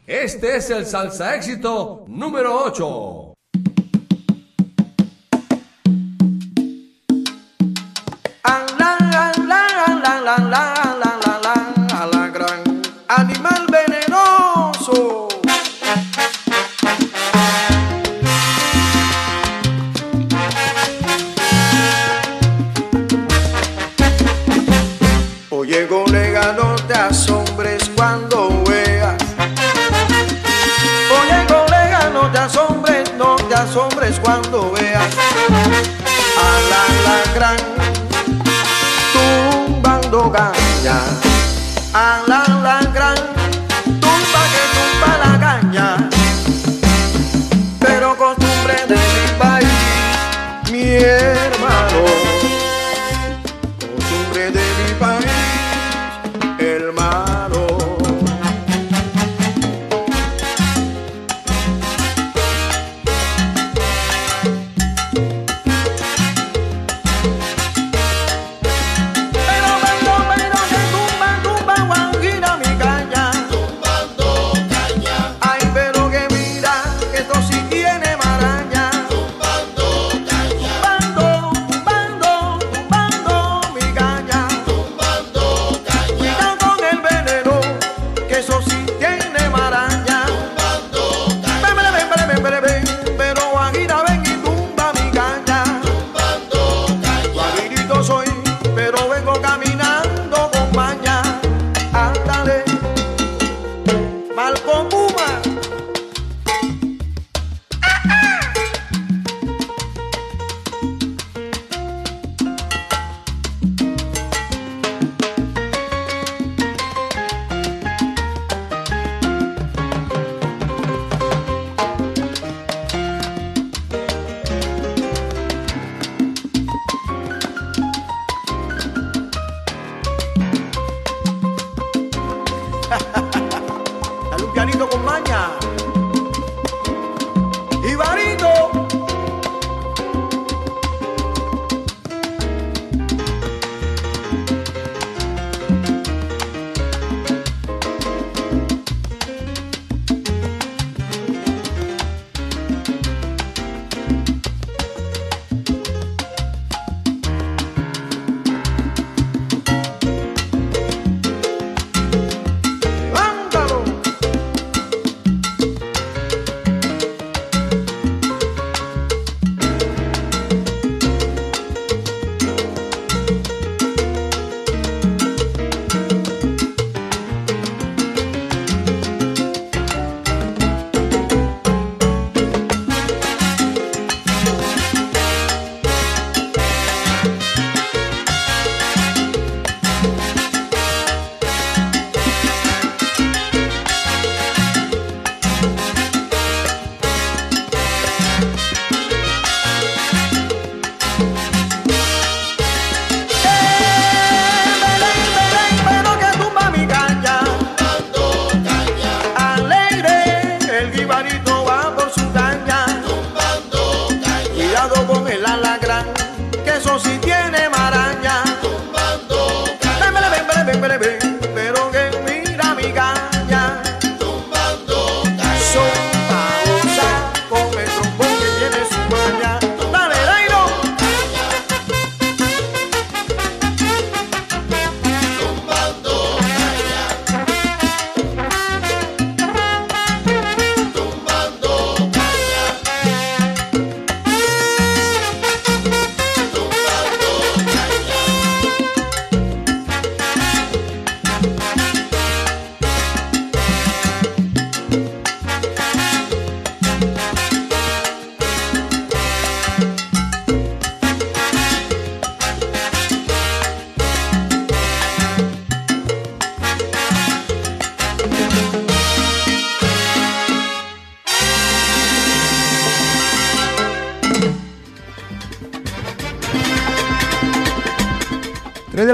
Este es el salsa éxito número 8. Animal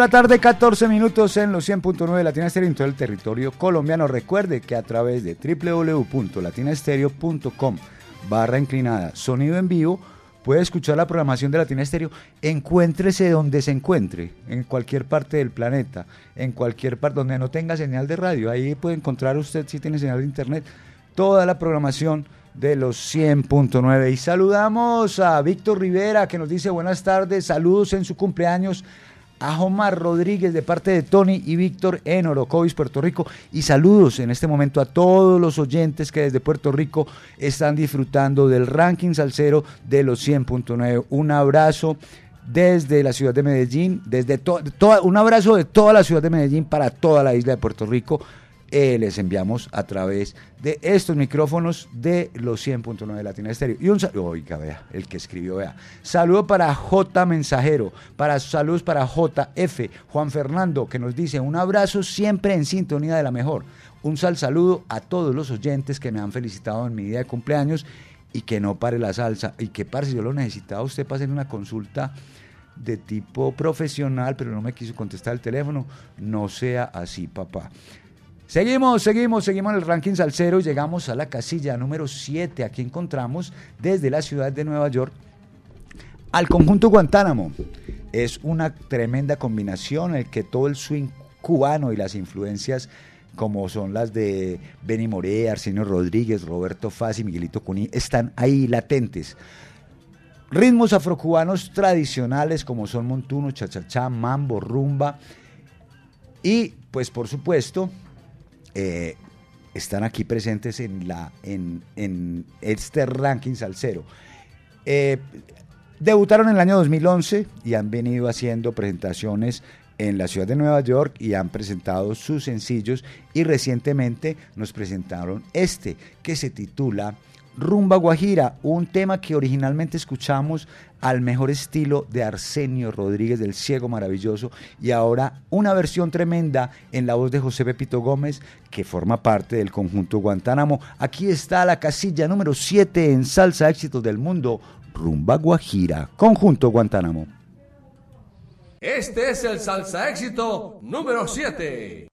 tarde, 14 minutos en los 100.9 de Latina Estéreo en todo el territorio colombiano. Recuerde que a través de www.latinaestereo.com barra inclinada sonido en vivo puede escuchar la programación de Latina Estéreo. Encuéntrese donde se encuentre, en cualquier parte del planeta, en cualquier parte donde no tenga señal de radio. Ahí puede encontrar usted, si tiene señal de internet, toda la programación de los 100.9. Y saludamos a Víctor Rivera que nos dice buenas tardes, saludos en su cumpleaños a Omar Rodríguez de parte de Tony y Víctor en Orocovis, Puerto Rico. Y saludos en este momento a todos los oyentes que desde Puerto Rico están disfrutando del ranking salsero de los 100.9. Un abrazo desde la ciudad de Medellín, desde to- un abrazo de toda la ciudad de Medellín para toda la isla de Puerto Rico. Eh, les enviamos a través de estos micrófonos de los 100.9 de Latina Estéreo. Y un saludo, oiga, vea, el que escribió, vea. Saludo para J Mensajero, para saludos para JF, Juan Fernando, que nos dice un abrazo siempre en sintonía de la mejor. Un sal saludo a todos los oyentes que me han felicitado en mi día de cumpleaños y que no pare la salsa. Y que pare, si yo lo necesitaba, usted para hacer una consulta de tipo profesional, pero no me quiso contestar el teléfono. No sea así, papá. Seguimos, seguimos, seguimos en el ranking salsero y llegamos a la casilla número 7. Aquí encontramos desde la ciudad de Nueva York al conjunto Guantánamo. Es una tremenda combinación en el que todo el swing cubano y las influencias como son las de Benny Moré, Arsenio Rodríguez, Roberto Faz y Miguelito Cuní, están ahí latentes. Ritmos afrocubanos tradicionales como son montuno, chachachá, mambo, rumba y pues por supuesto eh, están aquí presentes en, la, en, en este ranking salsero. Eh, debutaron en el año 2011 y han venido haciendo presentaciones en la ciudad de Nueva York y han presentado sus sencillos y recientemente nos presentaron este que se titula Rumba Guajira, un tema que originalmente escuchamos al mejor estilo de Arsenio Rodríguez del Ciego Maravilloso y ahora una versión tremenda en la voz de José Pepito Gómez que forma parte del conjunto Guantánamo. Aquí está la casilla número 7 en Salsa Éxitos del Mundo, Rumba Guajira, conjunto Guantánamo. Este es el salsa éxito número 7.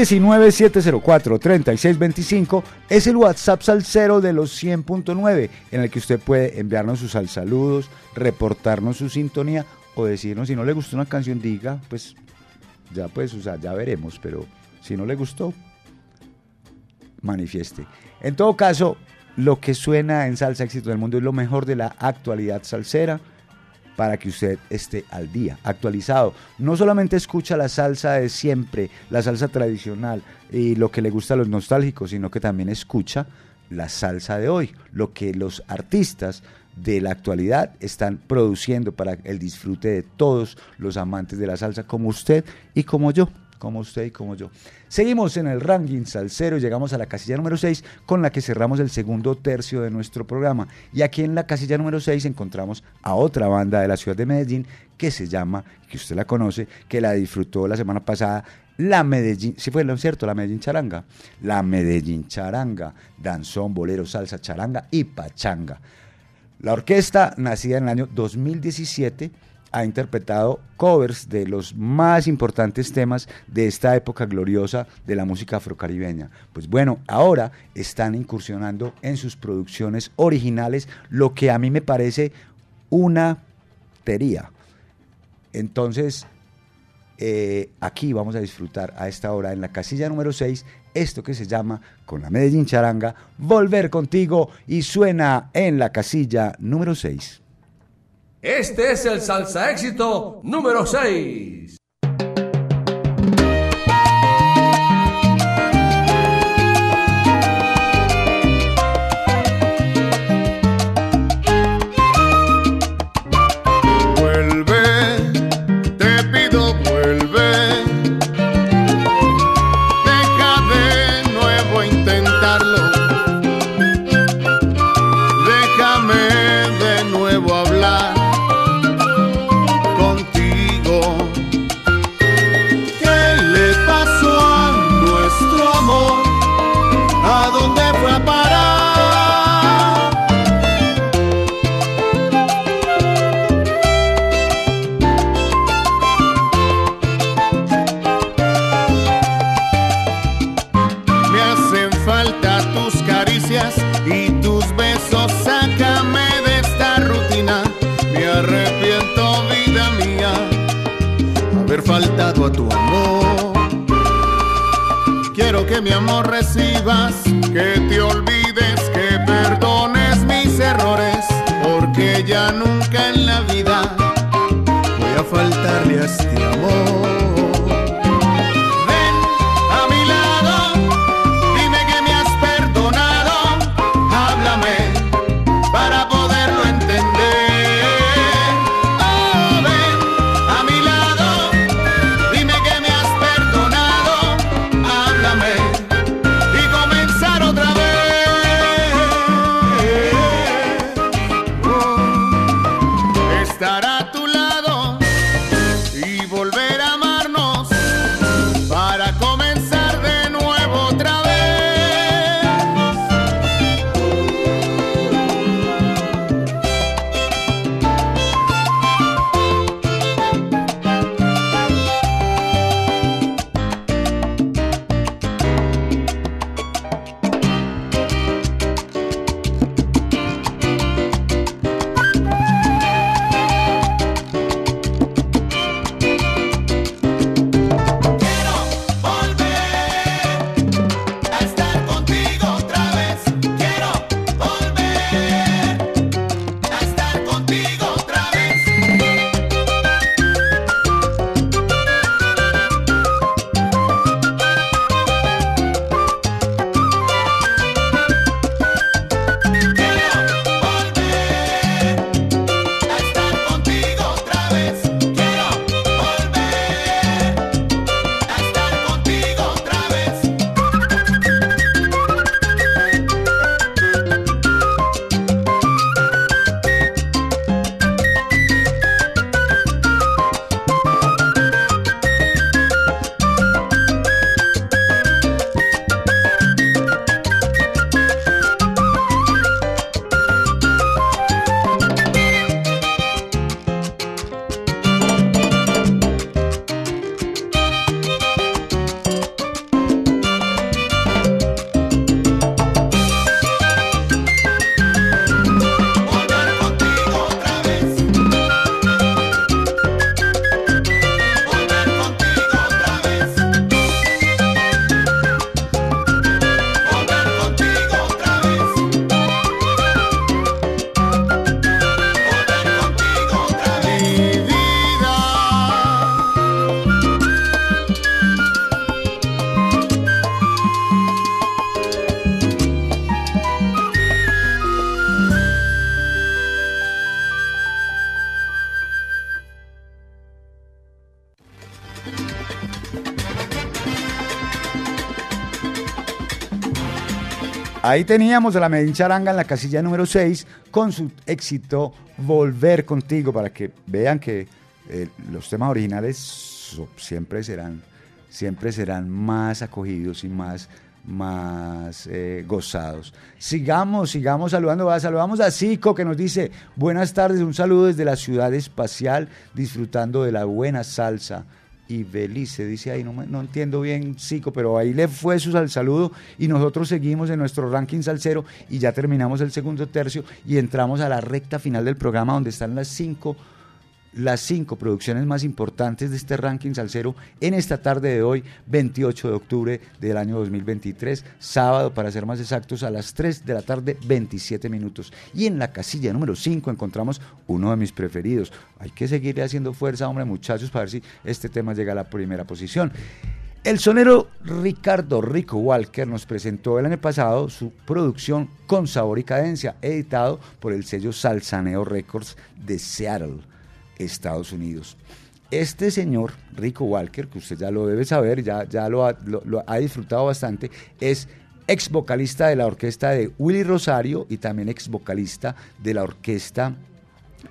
319-704-3625 es el WhatsApp salsero de los 100.9 en el que usted puede enviarnos sus saludos, reportarnos su sintonía o decirnos si no le gustó una canción, diga, pues ya pues, o sea, ya veremos, pero si no le gustó, manifieste. En todo caso, lo que suena en Salsa Éxito del Mundo es lo mejor de la actualidad salsera para que usted esté al día, actualizado. No solamente escucha la salsa de siempre, la salsa tradicional y lo que le gusta a los nostálgicos, sino que también escucha la salsa de hoy, lo que los artistas de la actualidad están produciendo para el disfrute de todos los amantes de la salsa, como usted y como yo, como usted y como yo. Seguimos en el ranking salsero y llegamos a la casilla número 6 con la que cerramos el segundo tercio de nuestro programa. Y aquí en la casilla número 6 encontramos a otra banda de la ciudad de Medellín que se llama, que usted la conoce, que la disfrutó la semana pasada, la Medellín, si fue lo cierto, la Medellín Charanga. La Medellín Charanga, danzón, bolero, salsa, charanga y pachanga. La orquesta, nacida en el año 2017, ha interpretado covers de los más importantes temas de esta época gloriosa de la música afrocaribeña. Pues bueno, ahora están incursionando en sus producciones originales, lo que a mí me parece una tería. Entonces, eh, aquí vamos a disfrutar a esta hora en la casilla número 6 esto que se llama con la Medellín Charanga Volver contigo y suena en la casilla número 6. Este es el salsa éxito número 6. Ahí teníamos a la Medellín Charanga en la casilla número 6 con su éxito Volver contigo para que vean que eh, los temas originales siempre serán siempre serán más acogidos y más más eh, gozados. Sigamos, sigamos saludando. Saludamos a Zico que nos dice buenas tardes, un saludo desde la ciudad espacial, disfrutando de la buena salsa. Y Belice dice ahí, no, no entiendo bien, Zico, pero ahí le fue su sal- saludo y nosotros seguimos en nuestro ranking salsero y ya terminamos el segundo tercio y entramos a la recta final del programa donde están las cinco las cinco producciones más importantes de este ranking salsero en esta tarde de hoy, 28 de octubre del año 2023, sábado para ser más exactos, a las 3 de la tarde, 27 minutos. Y en la casilla número 5 encontramos uno de mis preferidos. Hay que seguirle haciendo fuerza, hombre, muchachos, para ver si este tema llega a la primera posición. El sonero Ricardo Rico Walker nos presentó el año pasado su producción Con Sabor y Cadencia, editado por el sello Salsaneo Records de Seattle. Estados Unidos. Este señor, Rico Walker, que usted ya lo debe saber, ya, ya lo, ha, disfrutado bastante, es ex vocalista de la orquesta de Willy Rosario y también ex vocalista de la orquesta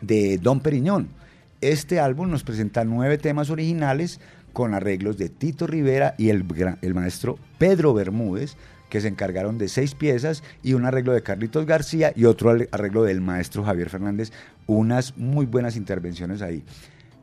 de Don Periñón. Este álbum nos presenta nueve temas originales con arreglos de Tito Rivera y el, el maestro Pedro Bermúdez, que se encargaron de seis piezas y un arreglo de Carlitos García y otro arreglo del maestro Javier Fernández. Unas muy buenas intervenciones ahí.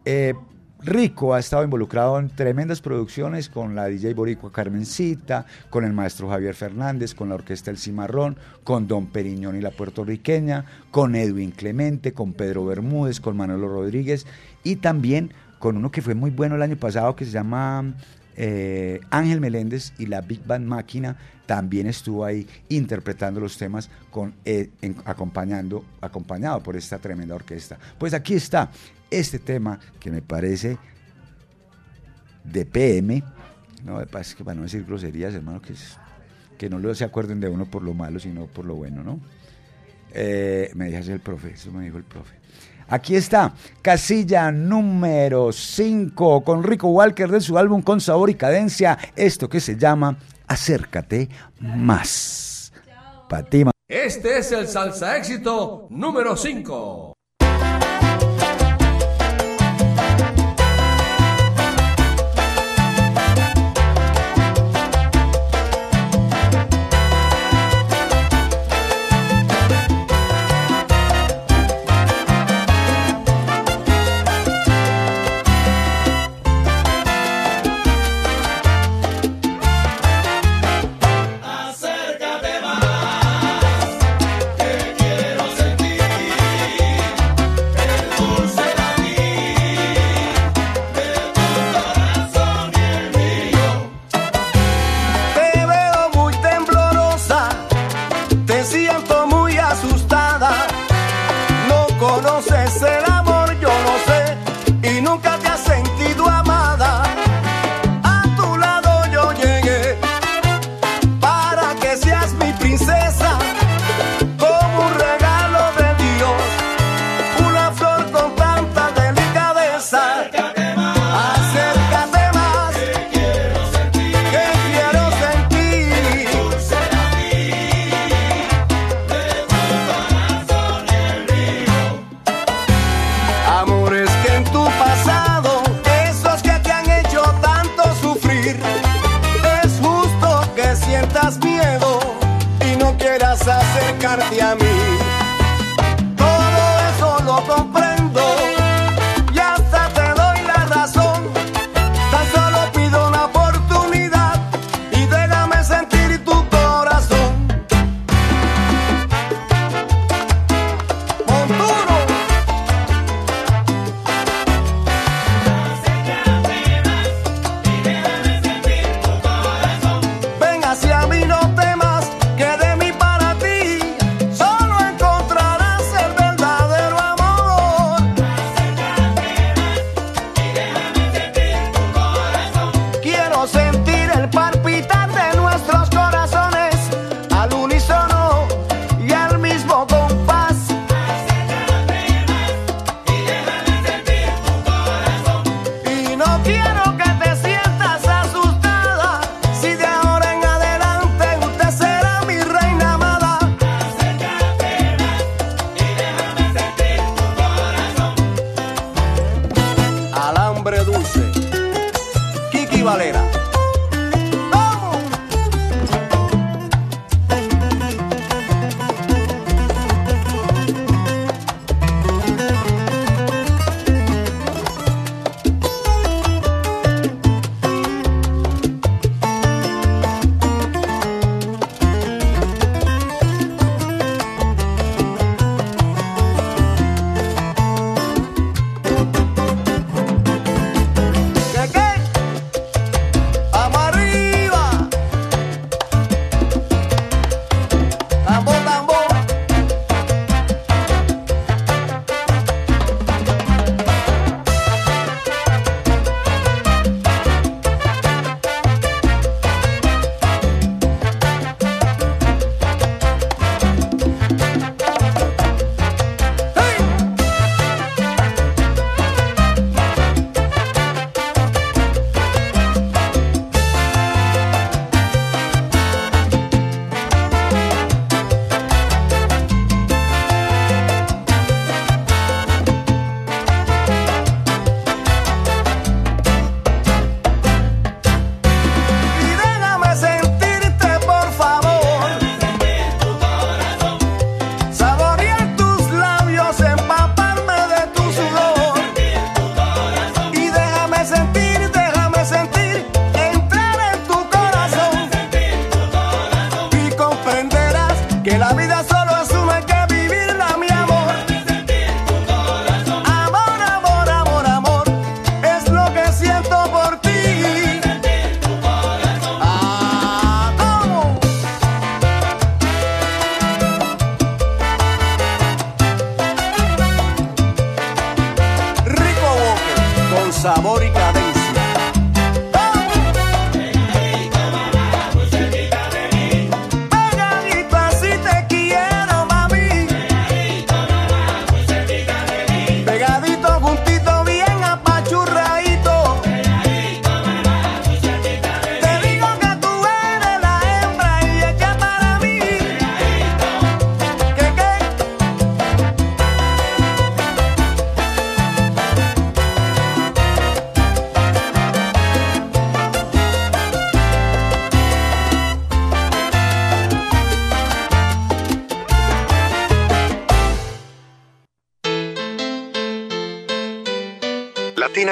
Eh, Rico ha estado involucrado en tremendas producciones con la DJ Boricua Carmencita, con el maestro Javier Fernández, con la orquesta El Cimarrón, con Don Periñón y la puertorriqueña, con Edwin Clemente, con Pedro Bermúdez, con Manolo Rodríguez y también con uno que fue muy bueno el año pasado que se llama eh, Ángel Meléndez y la Big Band Máquina también estuvo ahí interpretando los temas con, eh, acompañando, acompañado por esta tremenda orquesta. Pues aquí está este tema que me parece de PM, no, es que para no decir groserías, hermano, que, que no se acuerden de uno por lo malo, sino por lo bueno, ¿no? Eh, me dijo el profe, eso me dijo el profe. Aquí está, casilla número 5, con Rico Walker de su álbum Con Sabor y Cadencia, esto que se llama Acércate Más. Patima. Este es el salsa éxito número 5.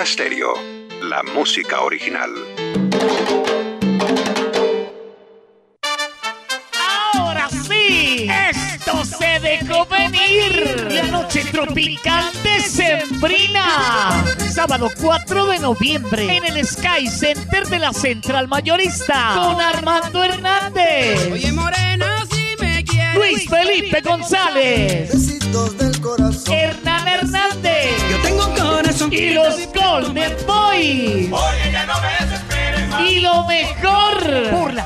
Latina Stereo, la música original. Ahora sí, esto se dejó venir. La noche tropical de Sembrina. Sábado 4 de noviembre en el Sky Center de la Central Mayorista con Armando Hernández. Oye, morena, si me quieres. Luis Felipe González. Besitos del corazón.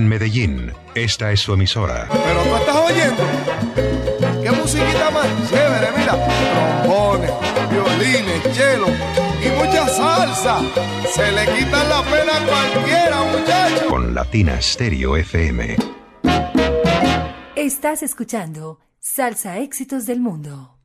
En Medellín, esta es su emisora. Pero tú estás oyendo. ¿Qué musiquita más chévere? Mira, trombones, violines, cello y mucha salsa. Se le quita la pena a cualquiera, muchacho. Con Latina Stereo FM. Estás escuchando Salsa Éxitos del Mundo.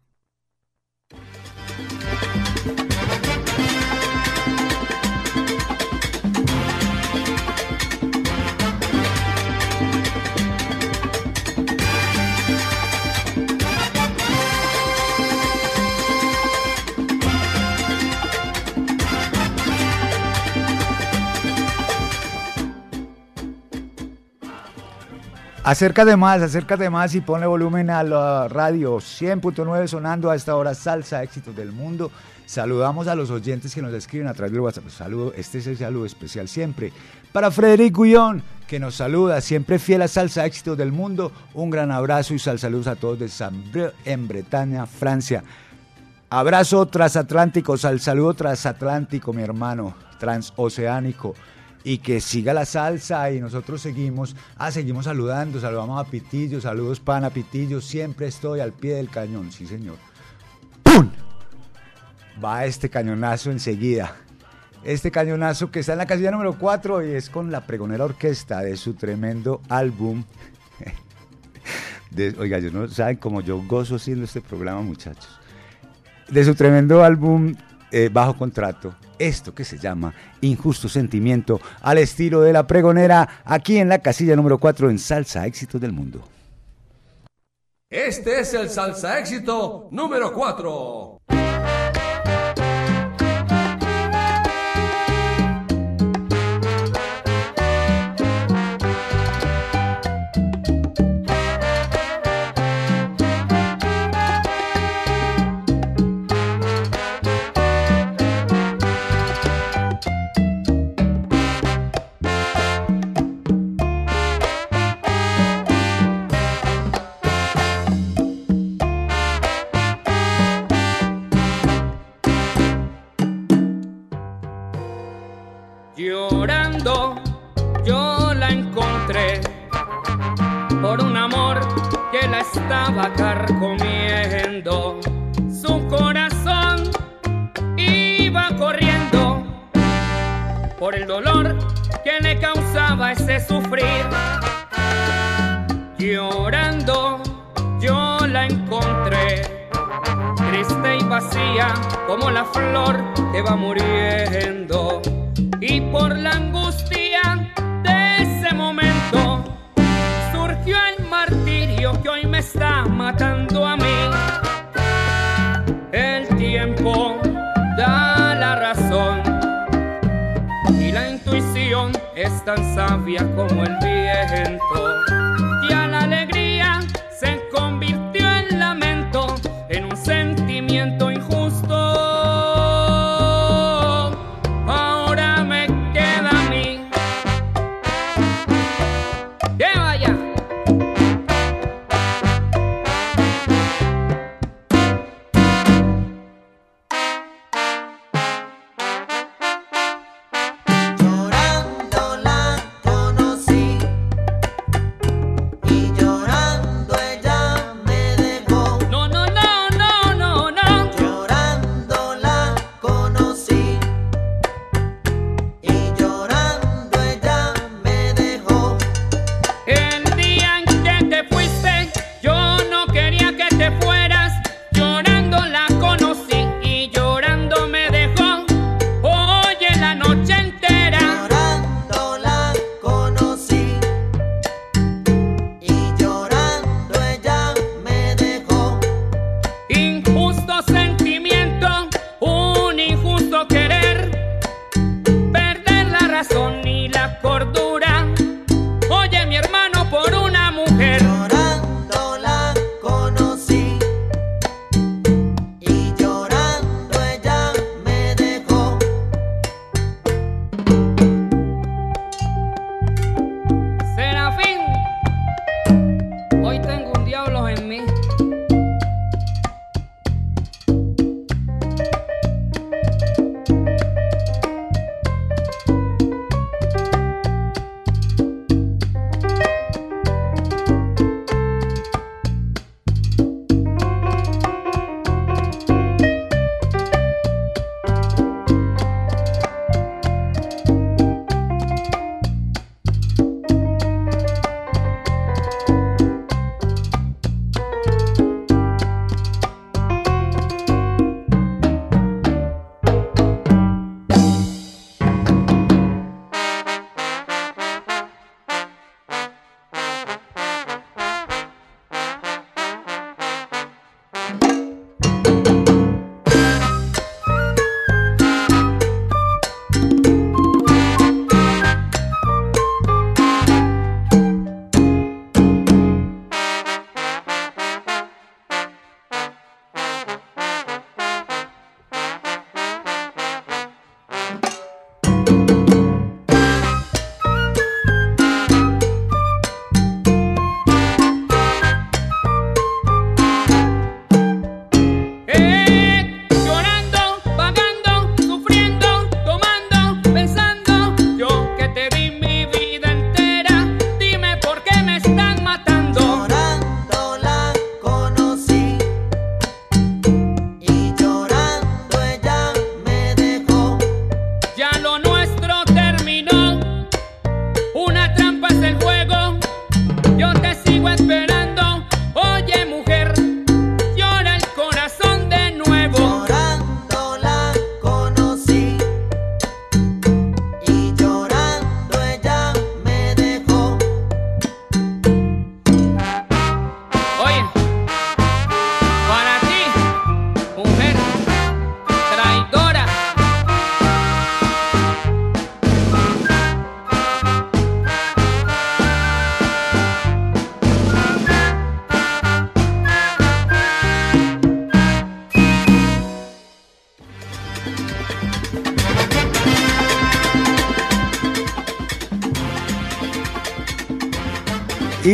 Acércate más, acércate más y ponle volumen a la radio 100.9 sonando a esta hora Salsa Éxitos del Mundo. Saludamos a los oyentes que nos escriben a través del WhatsApp. Saludo, este es el saludo especial siempre. Para Frederic Gullón, que nos saluda, siempre fiel a Salsa Éxitos del Mundo. Un gran abrazo y sal saludos a todos de Saint-Brieuc, en Bretaña, Francia. Abrazo transatlántico, sal saludo transatlántico, mi hermano, transoceánico y que siga la salsa y nosotros seguimos, ah, seguimos saludando, saludamos a Pitillo, saludos pana Pitillo, siempre estoy al pie del cañón, sí señor. ¡Pum! Va este cañonazo enseguida. Este cañonazo que está en la casilla número 4 y es con la pregonera orquesta de su tremendo álbum. [laughs] Oiga, yo no saben cómo yo gozo haciendo este programa, muchachos. De su tremendo álbum eh, bajo contrato, esto que se llama Injusto Sentimiento, al estilo de la pregonera, aquí en la casilla número 4 en Salsa Éxitos del Mundo. Este es el salsa éxito número 4.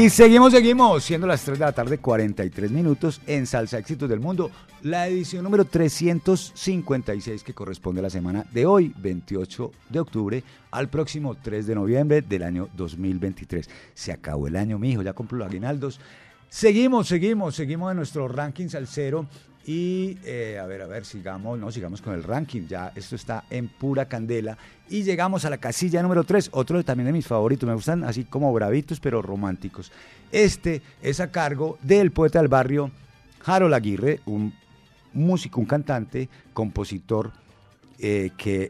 Y seguimos, seguimos, siendo las 3 de la tarde, 43 minutos en Salsa Éxitos del Mundo, la edición número 356 que corresponde a la semana de hoy, 28 de octubre, al próximo 3 de noviembre del año 2023. Se acabó el año, mijo, ya compró los aguinaldos. Seguimos, seguimos, seguimos en nuestro ranking salsero y eh, a ver, a ver, sigamos, no, sigamos con el ranking. Ya esto está en pura candela. Y llegamos a la casilla número 3, otro también de mis favoritos. Me gustan así como bravitos, pero románticos. Este es a cargo del poeta del barrio, Harold Aguirre, un músico, un cantante, compositor eh, que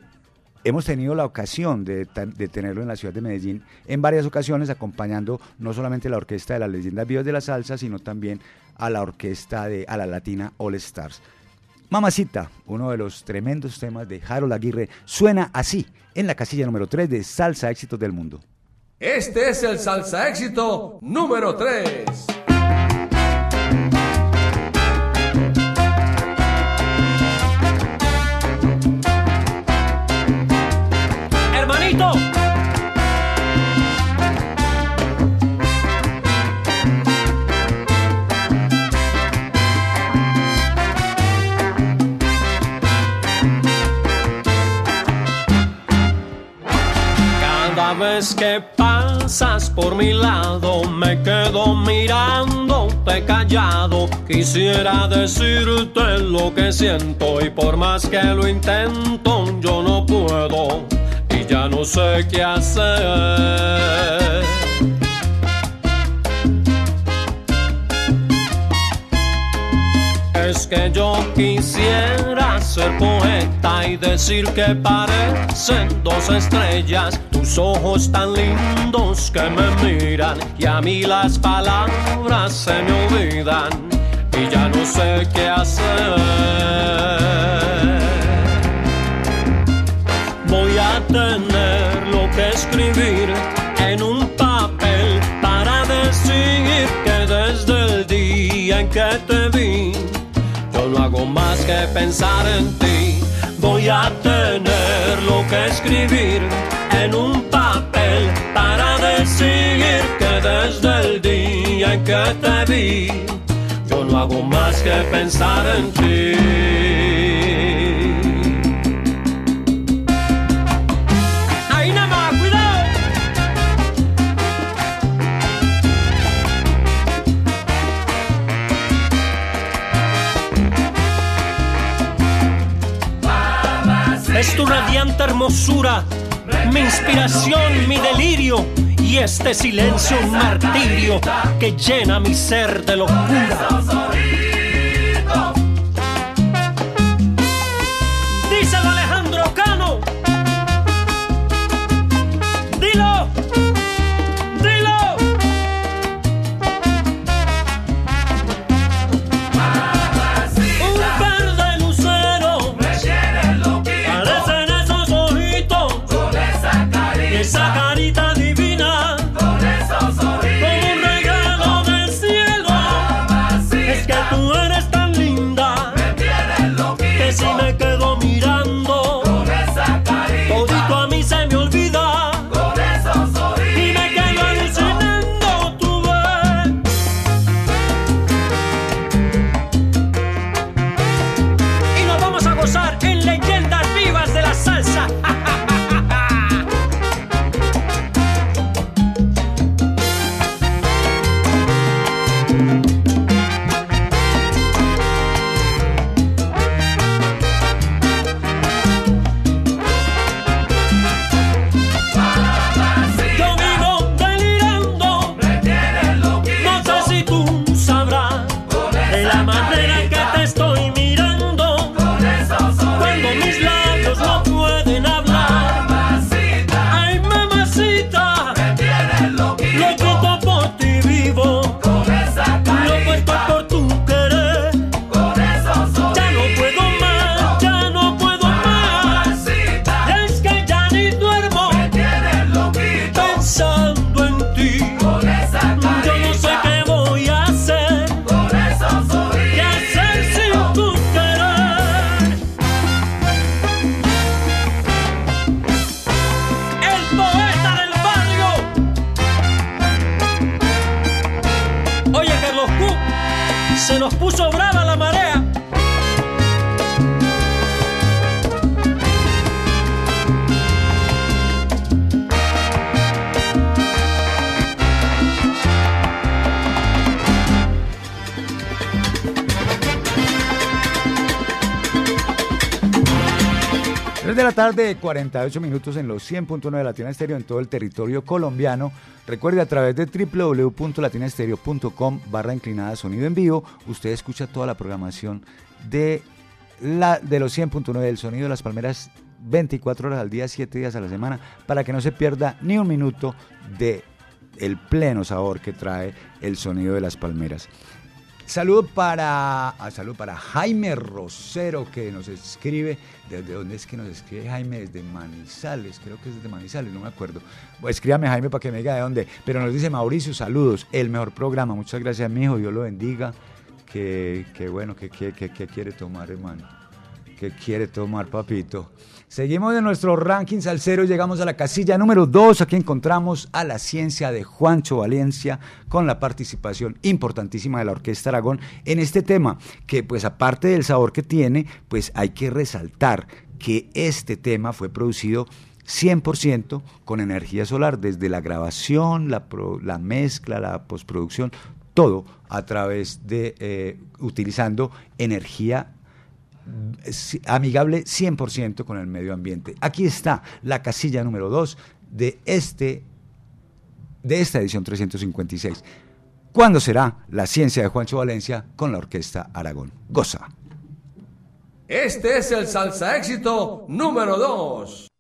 hemos tenido la ocasión de, de, tenerlo en la ciudad de Medellín en varias ocasiones, acompañando no solamente la orquesta de las leyendas vivas de la salsa, sino también a la orquesta de a la Latina All Stars. Mamacita, uno de los tremendos temas de Harold Aguirre, suena así en la casilla número 3 de Salsa Éxitos del Mundo. Este es el Salsa Éxito número 3. Vez que pasas por mi lado me quedo mirándote callado. Quisiera decirte lo que siento y por más que lo intento yo no puedo y ya no sé qué hacer. Es que yo quisiera ser poeta y decir que parecen dos estrellas, ojos tan lindos que me miran y a mí las palabras se me olvidan y ya no sé qué hacer. Voy a tener lo que escribir en un papel para decir que desde el día en que te vi yo no hago más que pensar en ti. Voy a tener lo que escribir en un papel para decir que desde el día en que te vi, yo no hago más que pensar en ti. Es tu radiante hermosura, mi inspiración, mi delirio y este silencio un martirio que llena mi ser de locura. La tarde, 48 minutos en los 100.9 de Latina Estéreo en todo el territorio colombiano. Recuerde a través de www.latinastereo.com barra inclinada sonido en vivo, usted escucha toda la programación de, la, de los 100.9 del sonido de las palmeras 24 horas al día, 7 días a la semana, para que no se pierda ni un minuto de el pleno sabor que trae el sonido de las palmeras. Saludo para, ah, saludo para Jaime Rosero que nos escribe. ¿Desde dónde es que nos escribe Jaime? Desde Manizales, creo que es desde Manizales, no me acuerdo. Bueno, escríbame Jaime para que me diga de dónde. Pero nos dice Mauricio, saludos, el mejor programa. Muchas gracias, mi hijo, Dios lo bendiga. Que, que bueno, que, que, que quiere tomar, hermano. Que quiere tomar, papito. Seguimos en nuestro ranking salsero, llegamos a la casilla número 2, aquí encontramos a la ciencia de Juancho Valencia con la participación importantísima de la Orquesta Aragón en este tema, que pues aparte del sabor que tiene, pues hay que resaltar que este tema fue producido 100% con energía solar, desde la grabación, la, mezcla, la postproducción, todo a través de eh, utilizando energía amigable 100% con el medio ambiente. Aquí está la casilla número 2 de, este, de esta edición 356. ¿Cuándo será la ciencia de Juancho Valencia con la Orquesta Aragón? Goza. Este es el salsa éxito número 2.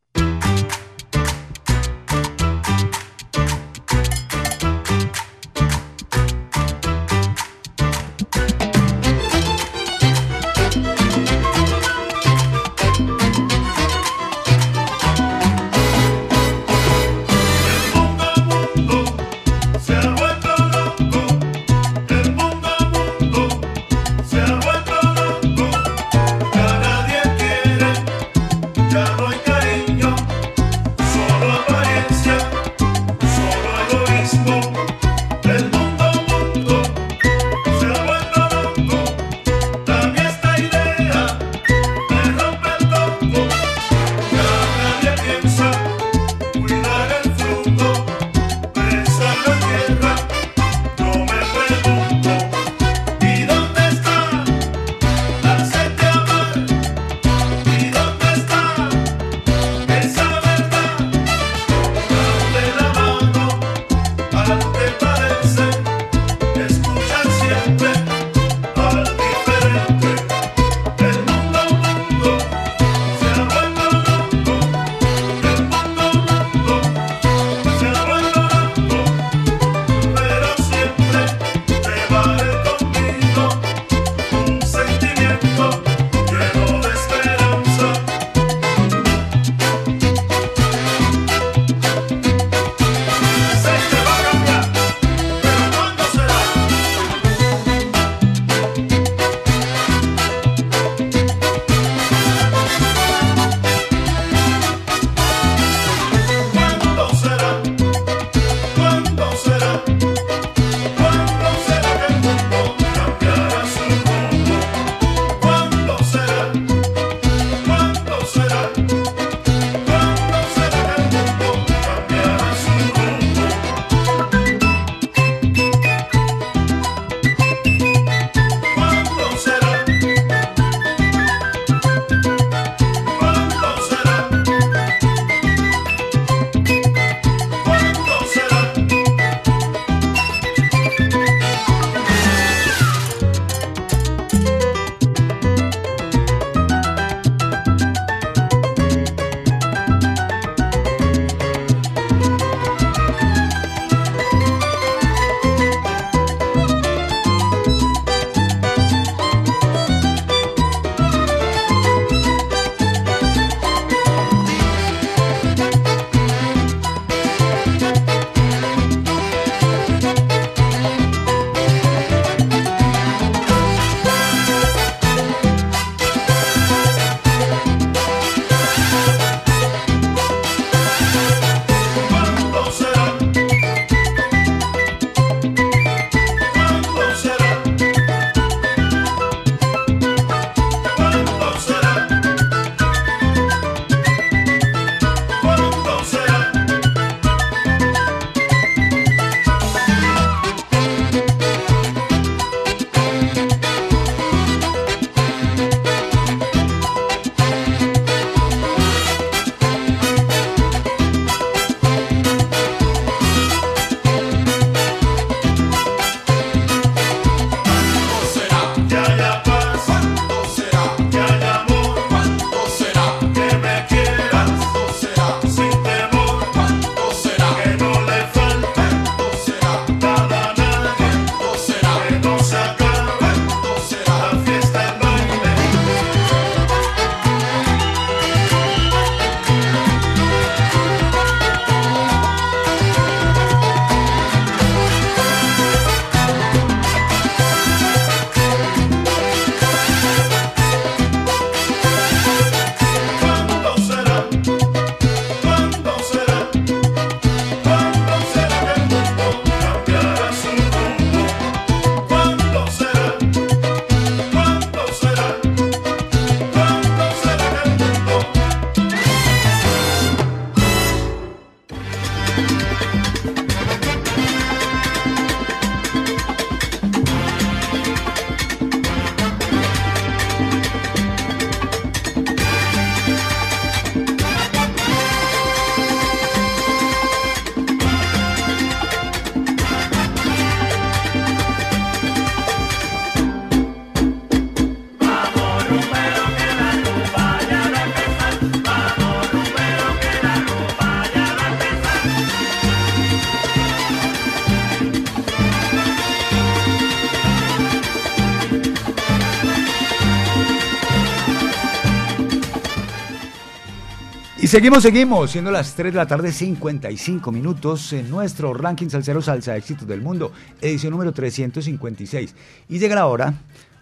Seguimos, seguimos, siendo las 3 de la tarde, 55 minutos en nuestro ranking Salsero Salsa Éxitos del Mundo, edición número 356. Y llega la hora,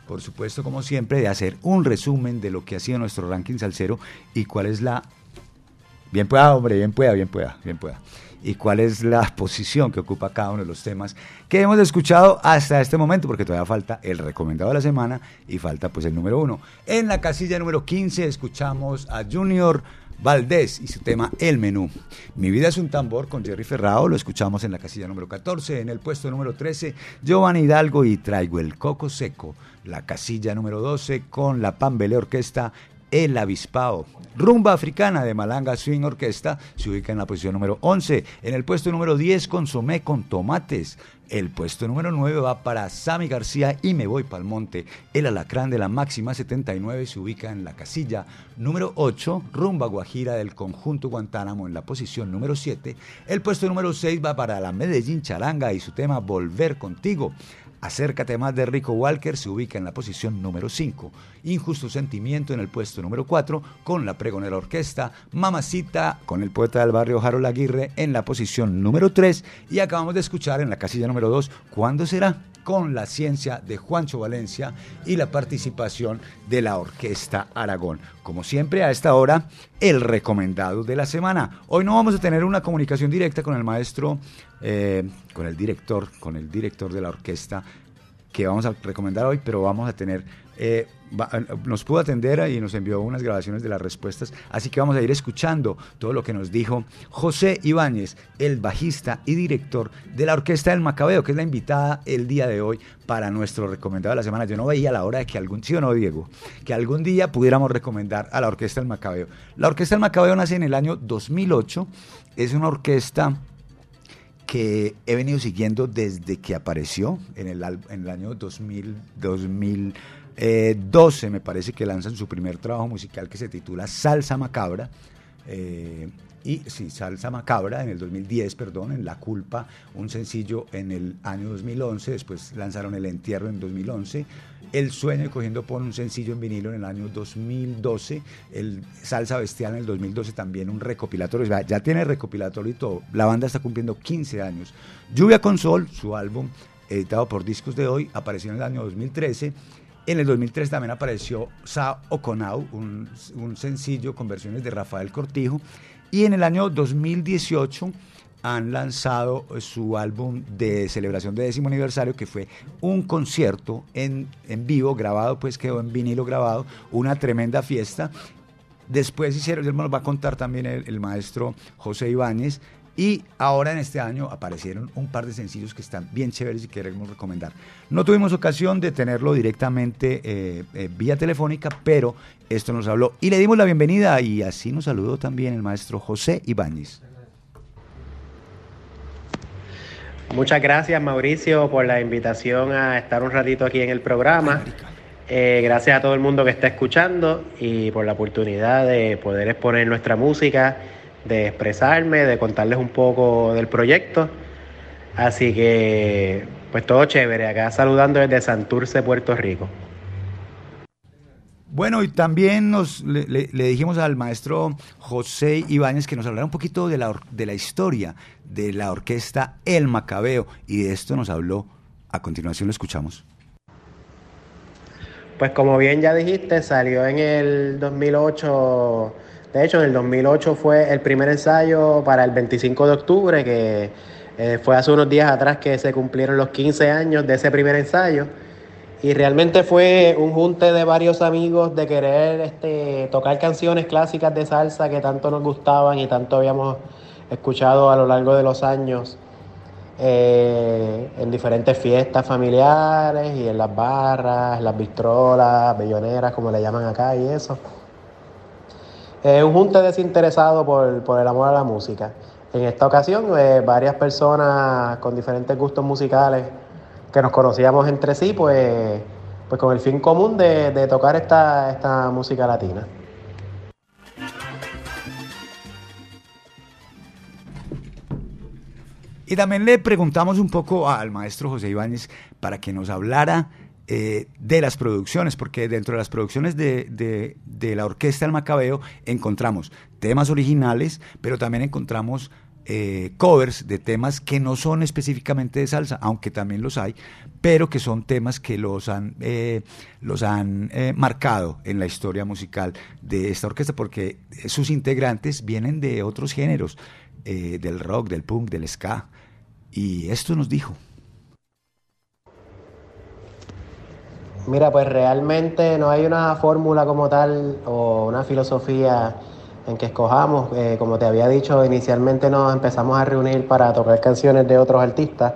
por supuesto, como siempre, de hacer un resumen de lo que ha sido nuestro ranking Salsero y cuál es la... Bien pueda, hombre, bien pueda, bien pueda, bien pueda. Y cuál es la posición que ocupa cada uno de los temas que hemos escuchado hasta este momento, porque todavía falta el recomendado de la semana y falta pues el número uno. En la casilla número 15 escuchamos a Junior Valdés y su tema El Menú. Mi vida es un tambor con Jerry Ferrao, lo escuchamos en la casilla número 14, en el puesto número 13, Giovanni Hidalgo y Traigo el Coco Seco, la casilla número 12 con la Pambele Orquesta El Avispao. Rumba Africana de Malanga Swing Orquesta se ubica en la posición número 11, en el puesto número 10 Consomé con Tomates, el puesto número 9 va para Sammy García y Me Voy Pal Monte. El alacrán de la máxima 79 se ubica en la casilla número 8. Rumba Guajira del conjunto Guantánamo en la posición número 7. El puesto número 6 va para la Medellín Charanga y su tema Volver Contigo. Acércate más de Rico Walker se ubica en la posición número 5. Injusto Sentimiento en el puesto número 4 con la Pregonera Orquesta. Mamacita con el poeta del barrio Harold Aguirre en la posición número 3. Y acabamos de escuchar en la casilla número 2 ¿Cuándo será? Con la ciencia de Juancho Valencia y la participación de la Orquesta Aragón. Como siempre, a esta hora, el recomendado de la semana. Hoy no vamos a tener una comunicación directa con el maestro, eh, con el director, con el director de la orquesta que vamos a recomendar hoy, pero vamos a tener eh, nos pudo atender y nos envió unas grabaciones de las respuestas, así que vamos a ir escuchando todo lo que nos dijo José Ibáñez, el bajista y director de la Orquesta del Macabeo, que es la invitada el día de hoy para nuestro recomendado de la semana. Yo no veía la hora de que algún, sí o no, Diego, que algún día pudiéramos recomendar a la Orquesta del Macabeo. La Orquesta del Macabeo nace en el año 2008, es una orquesta que he venido siguiendo desde que apareció en el, en el año 2000, 2000 12 eh, me parece que lanzan su primer trabajo musical que se titula Salsa Macabra. Eh, y sí, Salsa Macabra en el 2010, perdón, en La Culpa, un sencillo en el año 2011, después lanzaron El Entierro en 2011, El Sueño y Cogiendo por un sencillo en vinilo en el año 2012, el Salsa Bestial en el 2012 también un recopilatorio, ya tiene recopilatorio y todo, la banda está cumpliendo 15 años. Lluvia con Sol, su álbum editado por Discos de Hoy, apareció en el año 2013 en el 2003 también apareció Sa Oconau, un, un sencillo con versiones de Rafael Cortijo. Y en el año 2018 han lanzado su álbum de celebración de décimo aniversario, que fue un concierto en, en, vivo, grabado, pues quedó en vinilo grabado, una tremenda fiesta. Después hicieron, nos va a contar también el maestro José Ibáñez, y ahora en este año aparecieron un par de sencillos que están bien chéveres y queremos recomendar. No tuvimos ocasión de tenerlo directamente eh, eh, vía telefónica, pero esto nos habló y le dimos la bienvenida y así nos saludó también el maestro José Ibáñez. Muchas gracias Mauricio por la invitación a estar un ratito aquí en el programa. Eh, gracias a todo el mundo que está escuchando y por la oportunidad de poder exponer nuestra música de expresarme, de contarles un poco del proyecto. Así que, pues todo chévere, acá saludando desde Santurce, Puerto Rico. Bueno, y también nos le, dijimos al maestro José Ibáñez que nos hablara un poquito de la, de la historia de la orquesta El Macabeo, y de esto nos habló. A continuación lo escuchamos. Pues como bien ya dijiste, salió en el 2008 de hecho, en el 2008 fue el primer ensayo para el 25 de octubre, que eh, fue hace unos días atrás que se cumplieron los 15 años de ese primer ensayo. Y realmente fue un junte de varios amigos de querer este, tocar canciones clásicas de salsa que tanto nos gustaban y tanto habíamos escuchado a lo largo de los años eh, en diferentes fiestas familiares y en las barras, las bistrolas, belloneras, como le llaman acá y eso. Es un junte desinteresado por, el amor a la música. En esta ocasión, eh, varias personas con diferentes gustos musicales que nos conocíamos entre sí, pues, pues con el fin común de, tocar esta, esta música latina. Y también le preguntamos un poco al maestro José Ibáñez para que nos hablara eh, de las producciones, porque dentro de las producciones de, de, la Orquesta del Macabeo encontramos temas originales, pero también encontramos eh, covers de temas que no son específicamente de salsa, aunque también los hay, pero que son temas que los han, eh, los han eh, marcado en la historia musical de esta orquesta, porque sus integrantes vienen de otros géneros, del rock, del punk, del ska, y esto nos dijo. Mira, pues realmente no hay una fórmula como tal o una filosofía en que escojamos. Eh, como te había dicho, inicialmente nos empezamos a reunir para tocar canciones de otros artistas,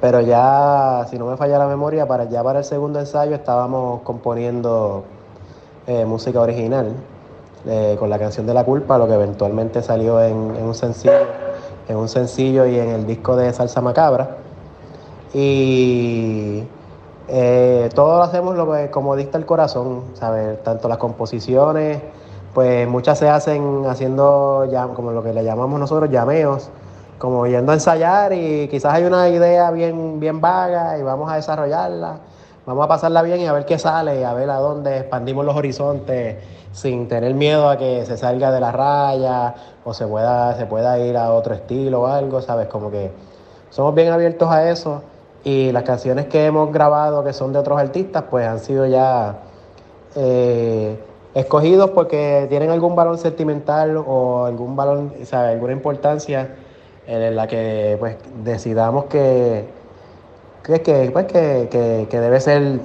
pero ya, si no me falla la memoria, para ya para el segundo ensayo estábamos componiendo eh, música original eh, con la canción de La Culpa, lo que eventualmente salió en, un sencillo, en un sencillo y en el disco de Salsa Macabra. Y todo lo hacemos lo que, como dicta el corazón, ¿sabes? Tanto las composiciones, pues muchas se hacen haciendo como lo que le llamamos nosotros llameos, como yendo a ensayar y quizás hay una idea bien, bien vaga y vamos a desarrollarla, vamos a pasarla bien y a ver qué sale, a ver a dónde expandimos los horizontes sin tener miedo a que se salga de la raya o se pueda, se pueda ir a otro estilo o algo, ¿sabes? Como que somos bien abiertos a eso y las canciones que hemos grabado que son de otros artistas pues han sido ya... Eh, escogidos porque tienen algún valor sentimental o algún valor, o alguna importancia en la que pues decidamos que, que, pues, que, que, debe ser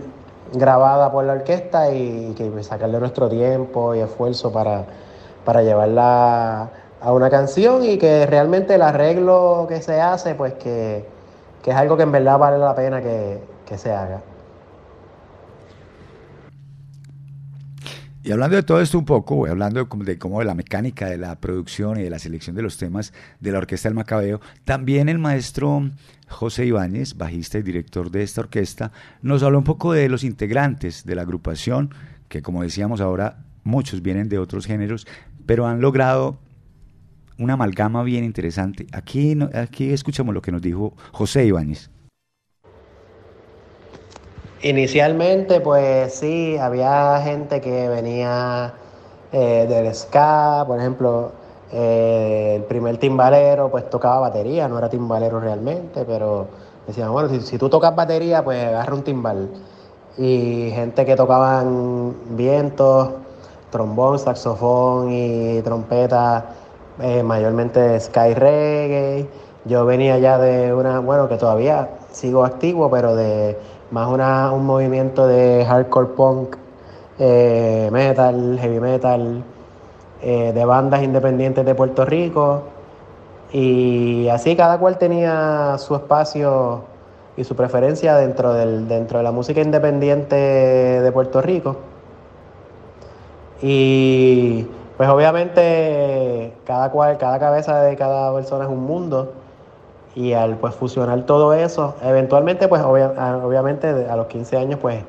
grabada por la orquesta y que sacarle nuestro tiempo y esfuerzo para, para llevarla a una canción y que realmente el arreglo que se hace, pues que, que es algo que en verdad vale la pena que, que se haga. Y hablando de todo esto un poco, hablando de, cómo de la mecánica de la producción y de la selección de los temas de la Orquesta del Macabeo, también el maestro José Ibáñez, bajista y director de esta orquesta, nos habló un poco de los integrantes de la agrupación, que como decíamos ahora, muchos vienen de otros géneros, pero han logrado una amalgama bien interesante. Aquí, aquí escuchamos lo que nos dijo José Ibáñez. Inicialmente, pues sí, había gente que venía eh, del ska, por ejemplo, eh, el primer timbalero pues tocaba batería, no era timbalero realmente, pero decían, bueno, si, tú tocas batería, pues agarra un timbal. Y gente que tocaban vientos, trombón, saxofón y trompeta, eh, mayormente sky reggae. Yo venía ya de una, bueno, que todavía sigo activo, pero de más una, un movimiento de hardcore punk, eh, metal, heavy metal, eh, de bandas independientes de Puerto Rico. Y así cada cual tenía su espacio y su preferencia dentro, del, dentro de la música independiente de Puerto Rico. Y pues obviamente cada cual, cada cabeza de cada persona es un mundo. Y al pues fusionar todo eso, eventualmente pues ah, obviamente a los 15 años pues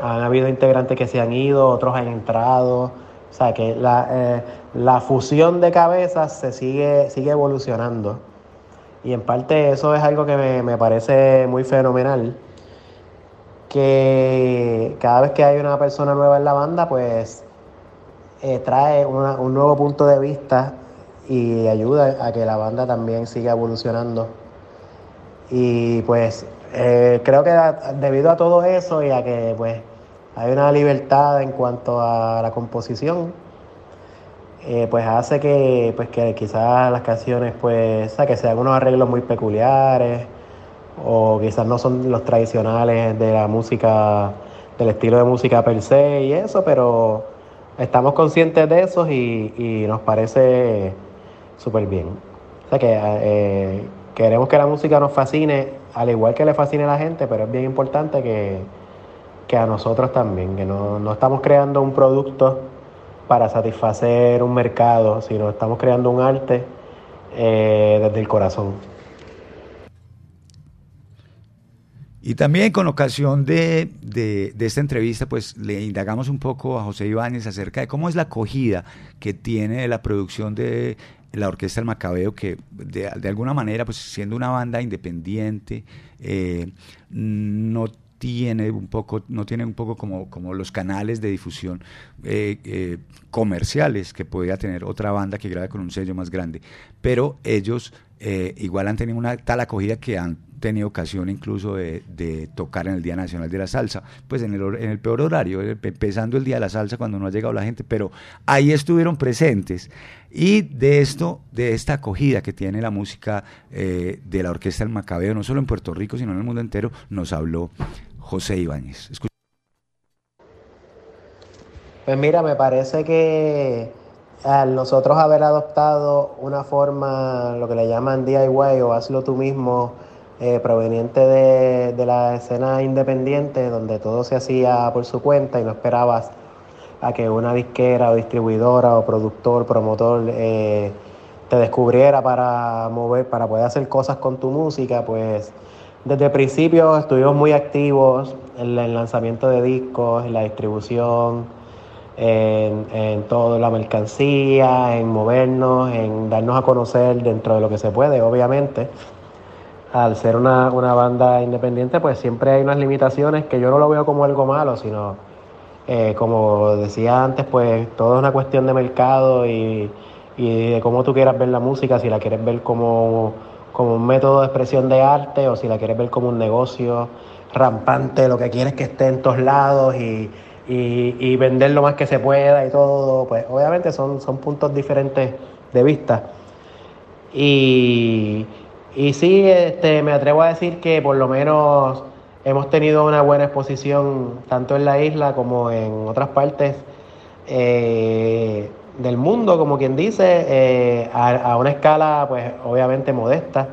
han habido integrantes que se han ido, otros han entrado, o sea que la, eh, la fusión de cabezas se sigue, sigue evolucionando. Y en parte eso es algo que me, me parece muy fenomenal, que cada vez que hay una persona nueva en la banda pues eh, trae un nuevo punto de vista y ayuda a que la banda también siga evolucionando. Y pues eh, creo que debido a todo eso y a que pues hay una libertad en cuanto a la composición, eh, pues hace que, pues que quizás las canciones pues, que sean unos arreglos muy peculiares o quizás no son los tradicionales de la música, del estilo de música per se y eso, pero estamos conscientes de eso y, nos parece súper bien. O sea que eh, queremos que la música nos fascine, al igual que le fascine a la gente, pero es bien importante que, a nosotros también, que no, estamos creando un producto para satisfacer un mercado, sino estamos creando un arte eh, desde el corazón. Y también con ocasión de, de, esta entrevista, pues le indagamos un poco a José Ibáñez acerca de cómo es la acogida que tiene la producción de la Orquesta del Macabeo, que de, alguna manera, pues siendo una banda independiente, eh, no tiene un poco, no tiene un poco como, como los canales de difusión eh, eh, comerciales que podría tener otra banda que grabe con un sello más grande. Pero ellos igual han tenido una tal acogida que han tenido ocasión incluso de, tocar en el Día Nacional de la Salsa, pues en el, en el peor horario, eh, empezando el Día de la Salsa cuando no ha llegado la gente, pero ahí estuvieron presentes. Y de esto, de esta acogida que tiene la música eh, de la Orquesta del Macabeo, no solo en Puerto Rico, sino en el mundo entero, nos habló José Ibáñez. Pues mira, me parece que al nosotros haber adoptado una forma, lo que le llaman DIY o hazlo tú mismo, eh, proveniente de, de la escena independiente, donde todo se hacía por su cuenta y no esperabas a que una disquera o distribuidora o productor, promotor eh, te descubriera para mover, para poder hacer cosas con tu música, pues desde el principio estuvimos muy activos en el lanzamiento de discos, en la distribución, en, en toda la mercancía, en movernos, en darnos a conocer dentro de lo que se puede, obviamente. Al ser una, una banda independiente, pues siempre hay unas limitaciones que yo no lo veo como algo malo, sino eh, como decía antes, pues todo es una cuestión de mercado y, y de cómo tú quieras ver la música, si la quieres ver como, como un método de expresión de arte o si la quieres ver como un negocio rampante, lo que quieres que esté en todos lados y, y, y vender lo más que se pueda y todo, pues obviamente son, son puntos diferentes de vista. Y, y sí, este, me atrevo a decir que por lo menos hemos tenido una buena exposición tanto en la isla como en otras partes eh, del mundo, como quien dice, eh, a, una escala pues obviamente modesta,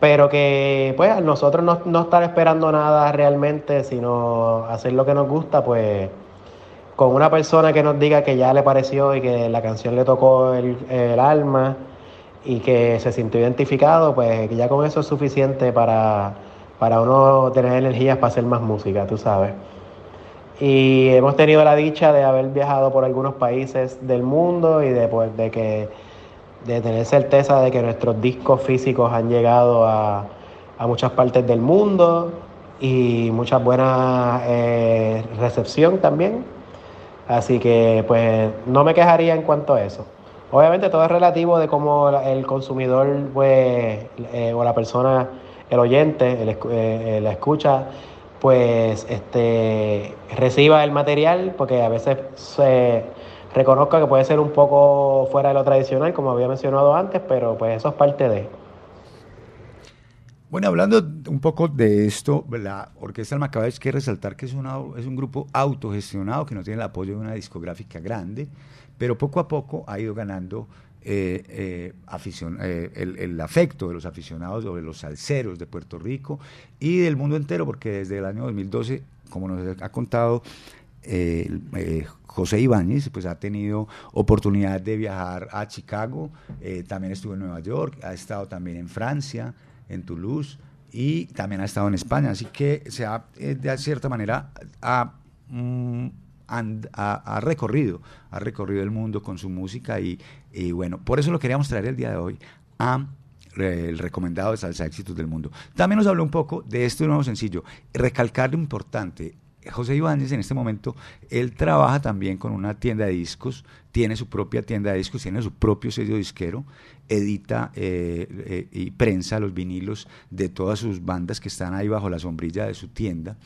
pero que pues a nosotros no, no estar esperando nada realmente, sino hacer lo que nos gusta, pues con una persona que nos diga que ya le pareció y que la canción le tocó el alma y que se sintió identificado, pues ya con eso es suficiente para, para uno tener energías para hacer más música, tú sabes. Y hemos tenido la dicha de haber viajado por algunos países del mundo y de, pues, de que de tener certeza de que nuestros discos físicos han llegado a, a muchas partes del mundo y mucha buena eh, recepción también. Así que pues no me quejaría en cuanto a eso. Obviamente todo es relativo de cómo el consumidor pues, eh, o la persona, el oyente, el eh, eh, la escucha, pues este, reciba el material, porque a veces se reconozca que puede ser un poco fuera de lo tradicional, como había mencionado antes, pero pues eso es parte de. Bueno, hablando un poco de esto, la Orquesta del Macabeo hay que resaltar que es, una, es un grupo autogestionado que no tiene el apoyo de una discográfica grande, pero poco a poco ha ido ganando eh, eh, eh, el, afecto de los aficionados o de los salseros de Puerto Rico y del mundo entero, porque desde el año 2012, como nos ha contado José Ibáñez, pues ha tenido oportunidad de viajar a Chicago, también estuvo en Nueva York, ha estado también en Francia, en Toulouse y también ha estado en España, así que se ha, de cierta manera, ha, mm, and- ha- ha recorrido, ha recorrido el mundo con su música y, y bueno, por eso lo queríamos traer el día de hoy a eh, el recomendado de Salsa Éxitos del Mundo. También nos habló un poco de este nuevo sencillo, recalcar lo importante, José Ibáñez en este momento, él trabaja también con una tienda de discos, tiene su propia tienda de discos, tiene su propio sello disquero, edita eh, eh, y prensa los vinilos de todas sus bandas que están ahí bajo la sombrilla de su tienda.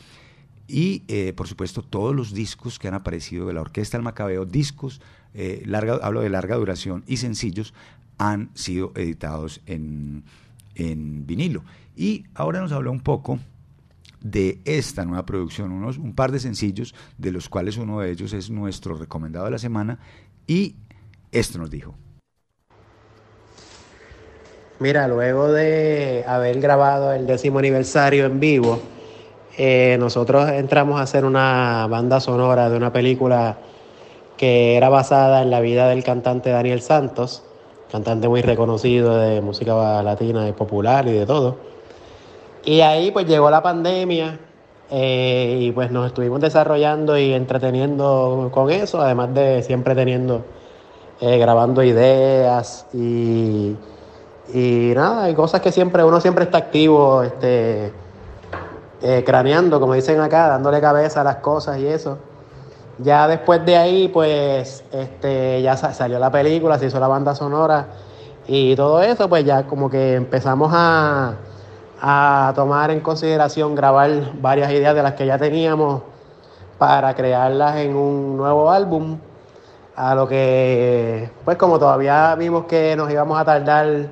Y eh, por supuesto todos los discos que han aparecido de la Orquesta del Macabeo, discos, eh, larga, hablo de larga duración y sencillos, han sido editados en, en vinilo. Y ahora nos habló un poco de esta nueva producción, unos, un par de sencillos, de los cuales uno de ellos es nuestro recomendado de la semana, y esto nos dijo. Mira, luego de haber grabado el décimo aniversario en vivo, eh, nosotros entramos a hacer una banda sonora de una película que era basada en la vida del cantante Daniel Santos, cantante muy reconocido de música latina y popular y de todo. Y ahí pues llegó la pandemia eh, y pues nos estuvimos desarrollando y entreteniendo con eso, además de siempre teniendo, eh, grabando ideas y, y nada, hay cosas que siempre, uno siempre está activo, este, eh, craneando, como dicen acá, dándole cabeza a las cosas y eso. Ya después de ahí, pues, este, ya sa- salió la película, se hizo la banda sonora y todo eso, pues ya como que empezamos a, a tomar en consideración grabar varias ideas de las que ya teníamos para crearlas en un nuevo álbum. A lo que, pues como todavía vimos que nos íbamos a tardar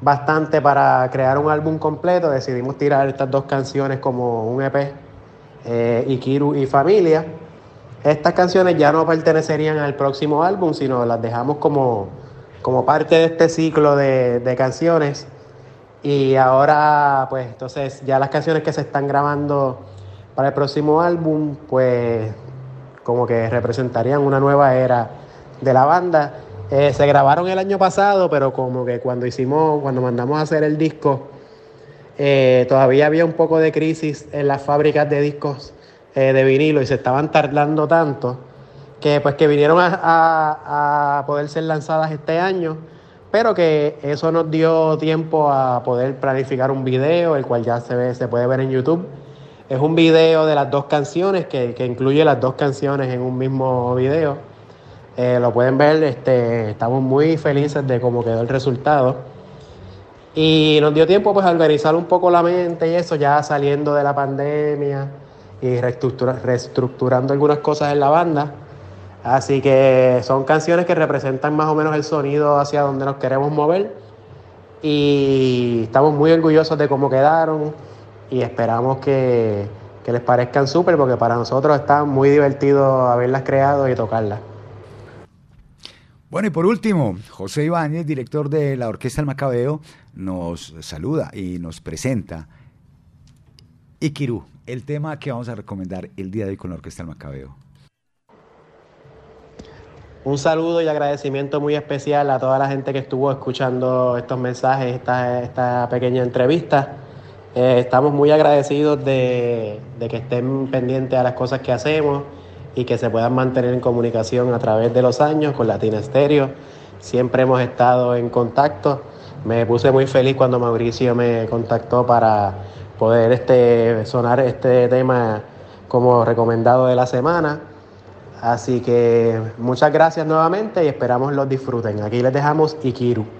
bastante para crear un álbum completo, decidimos tirar estas dos canciones como un EP, eh, Ikiru y Familia. Estas canciones ya no pertenecerían al próximo álbum, sino las dejamos como, como parte de este ciclo de, de canciones. Y ahora, pues entonces ya las canciones que se están grabando para el próximo álbum, pues como que representarían una nueva era de la banda. Eh, se grabaron el año pasado, pero como que cuando hicimos, cuando mandamos a hacer el disco, eh, todavía había un poco de crisis en las fábricas de discos eh, de vinilo y se estaban tardando tanto que pues que vinieron a, a- a poder ser lanzadas este año, pero que eso nos dio tiempo a poder planificar un video, el cual ya se ve, se puede ver en YouTube. Es un video de las dos canciones, que, que incluye las dos canciones en un mismo video. Eh, lo pueden ver, este, estamos muy felices de cómo quedó el resultado. Y nos dio tiempo pues a organizar un poco la mente y eso, ya saliendo de la pandemia y reestructura- reestructurando algunas cosas en la banda. Así que son canciones que representan más o menos el sonido hacia donde nos queremos mover. Y estamos muy orgullosos de cómo quedaron y esperamos que, que les parezcan súper porque para nosotros está muy divertido haberlas creado y tocarlas. Bueno, y por último, José Ibáñez, director de la Orquesta El Macabeo, nos saluda y nos presenta Ikiru, el tema que vamos a recomendar el día de hoy con la Orquesta El Macabeo. Un saludo y agradecimiento muy especial a toda la gente que estuvo escuchando estos mensajes, esta, esta pequeña entrevista. Eh, estamos muy agradecidos de, de que estén pendientes a las cosas que hacemos y que se puedan mantener en comunicación a través de los años con Latina Stereo. Siempre hemos estado en contacto. Me puse muy feliz cuando Mauricio me contactó para poder este, sonar este tema como recomendado de la semana. Así que muchas gracias nuevamente y esperamos los disfruten. Aquí les dejamos Ikiru.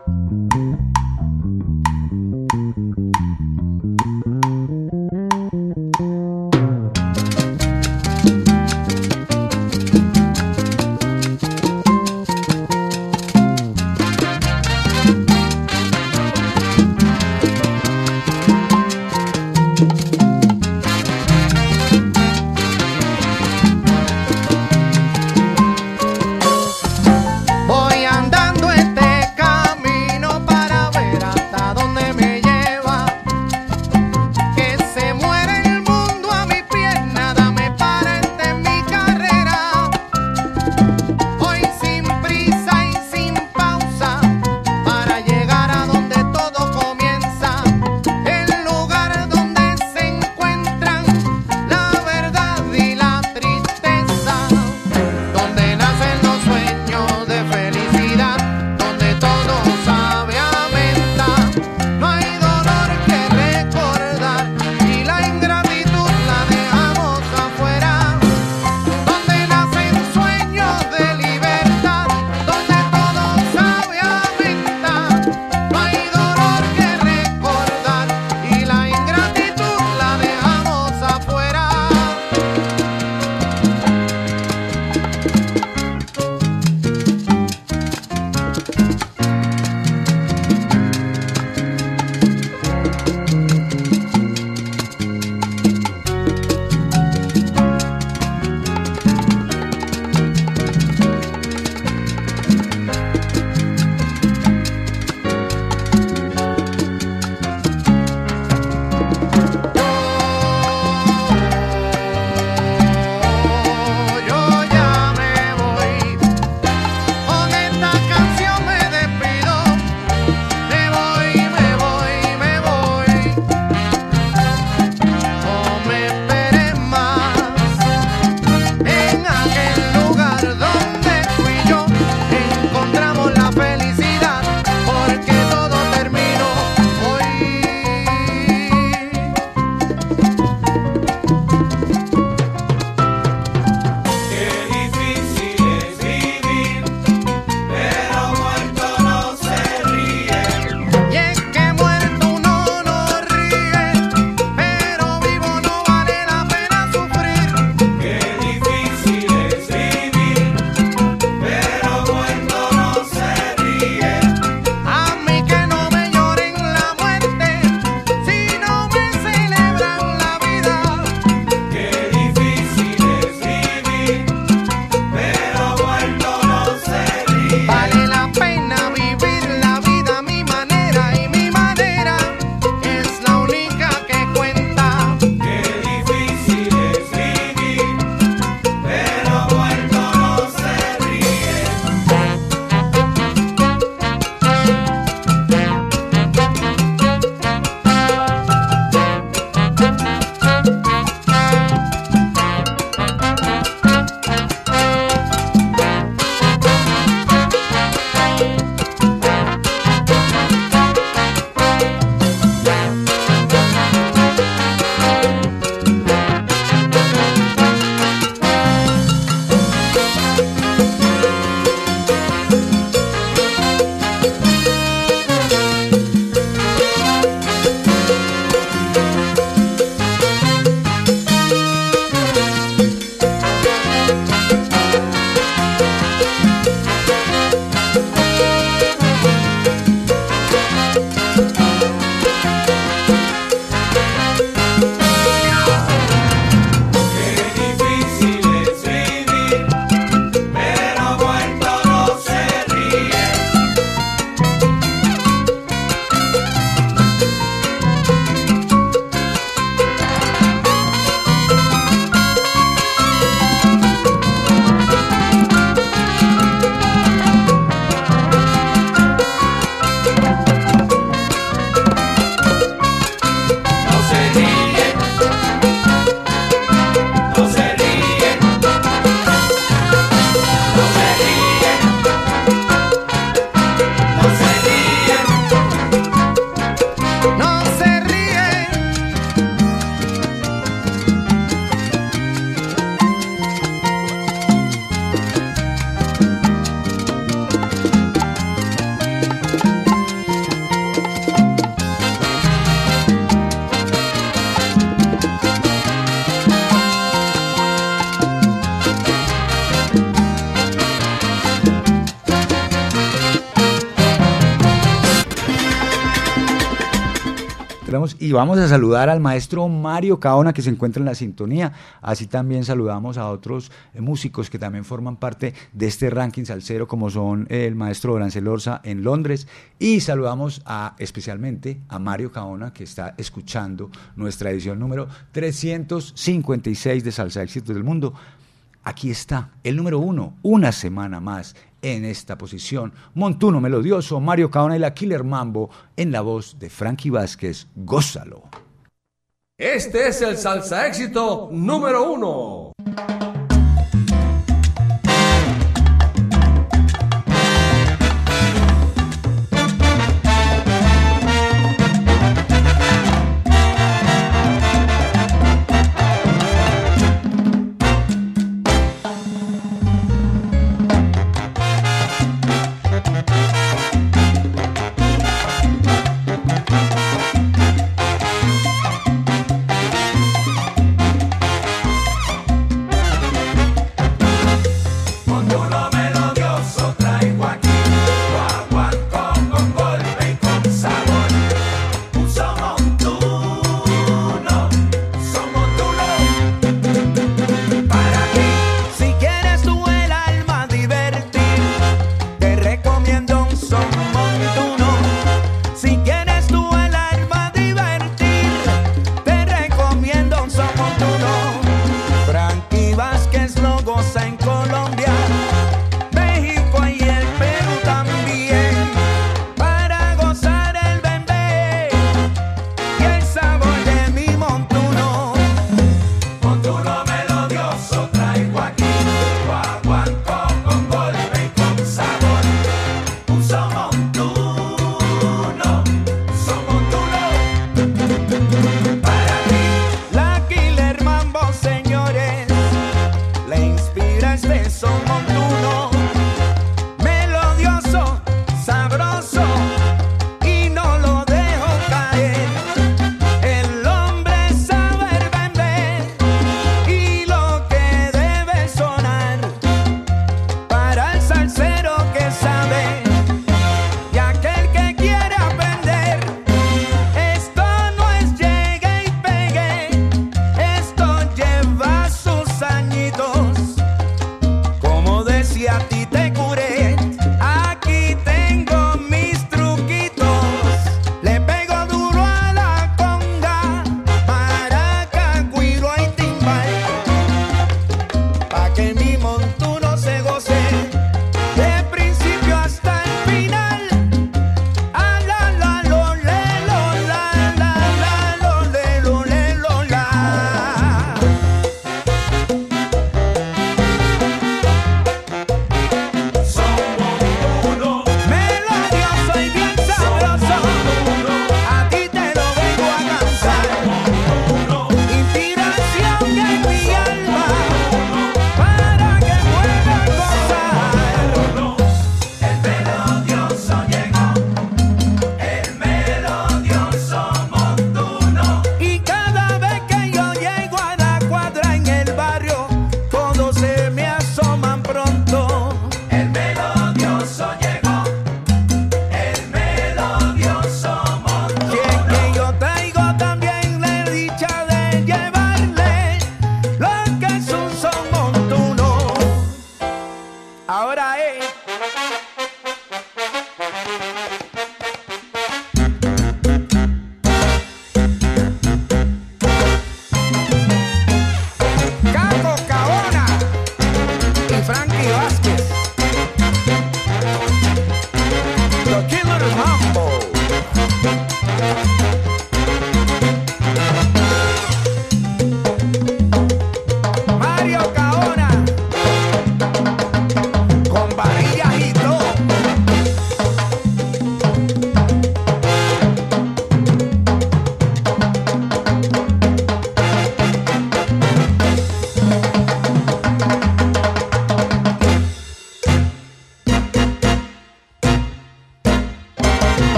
Y vamos a saludar al maestro Mario Caona que se encuentra en la sintonía. Así también saludamos a otros eh, músicos que también forman parte de este ranking salsero como son el maestro Orancel Orza en Londres y saludamos a, especialmente a Mario Caona que está escuchando nuestra edición número 356 de Salsa Éxitos del Mundo. Aquí está, el número uno, una semana más en esta posición. Montuno Melodioso, Mario Caona y la Killer Mambo en la voz de Frankie Vázquez. Gózalo. Este es el salsa éxito número uno.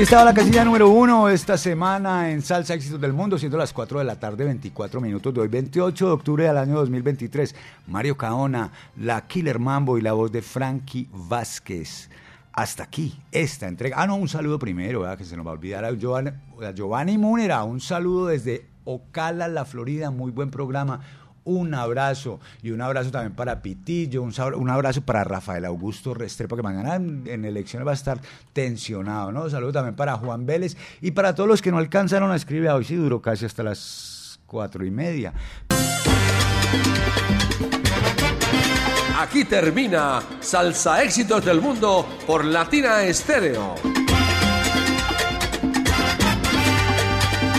Ahí estaba la casilla número uno esta semana en Salsa Éxitos del Mundo, siendo las 4 de la tarde, 24 minutos de hoy, 28 de octubre del año 2023. Mario Caona, la Killer Mambo y la voz de Frankie Vázquez. Hasta aquí esta entrega. Ah, no, un saludo primero, que se nos va a olvidar a Giovanni, a Giovanni Múnera. Un saludo desde Ocala, la Florida. Muy buen programa. Un abrazo y un abrazo también para Pitillo, un, abrazo para Rafael Augusto Restrepo, que mañana en, en elecciones va a estar tensionado, ¿no? Saludo también para Juan Vélez y para todos los que no alcanzaron a escribir, hoy sí duró casi hasta las cuatro y media. Aquí termina Salsa Éxitos del Mundo por Latina Estéreo.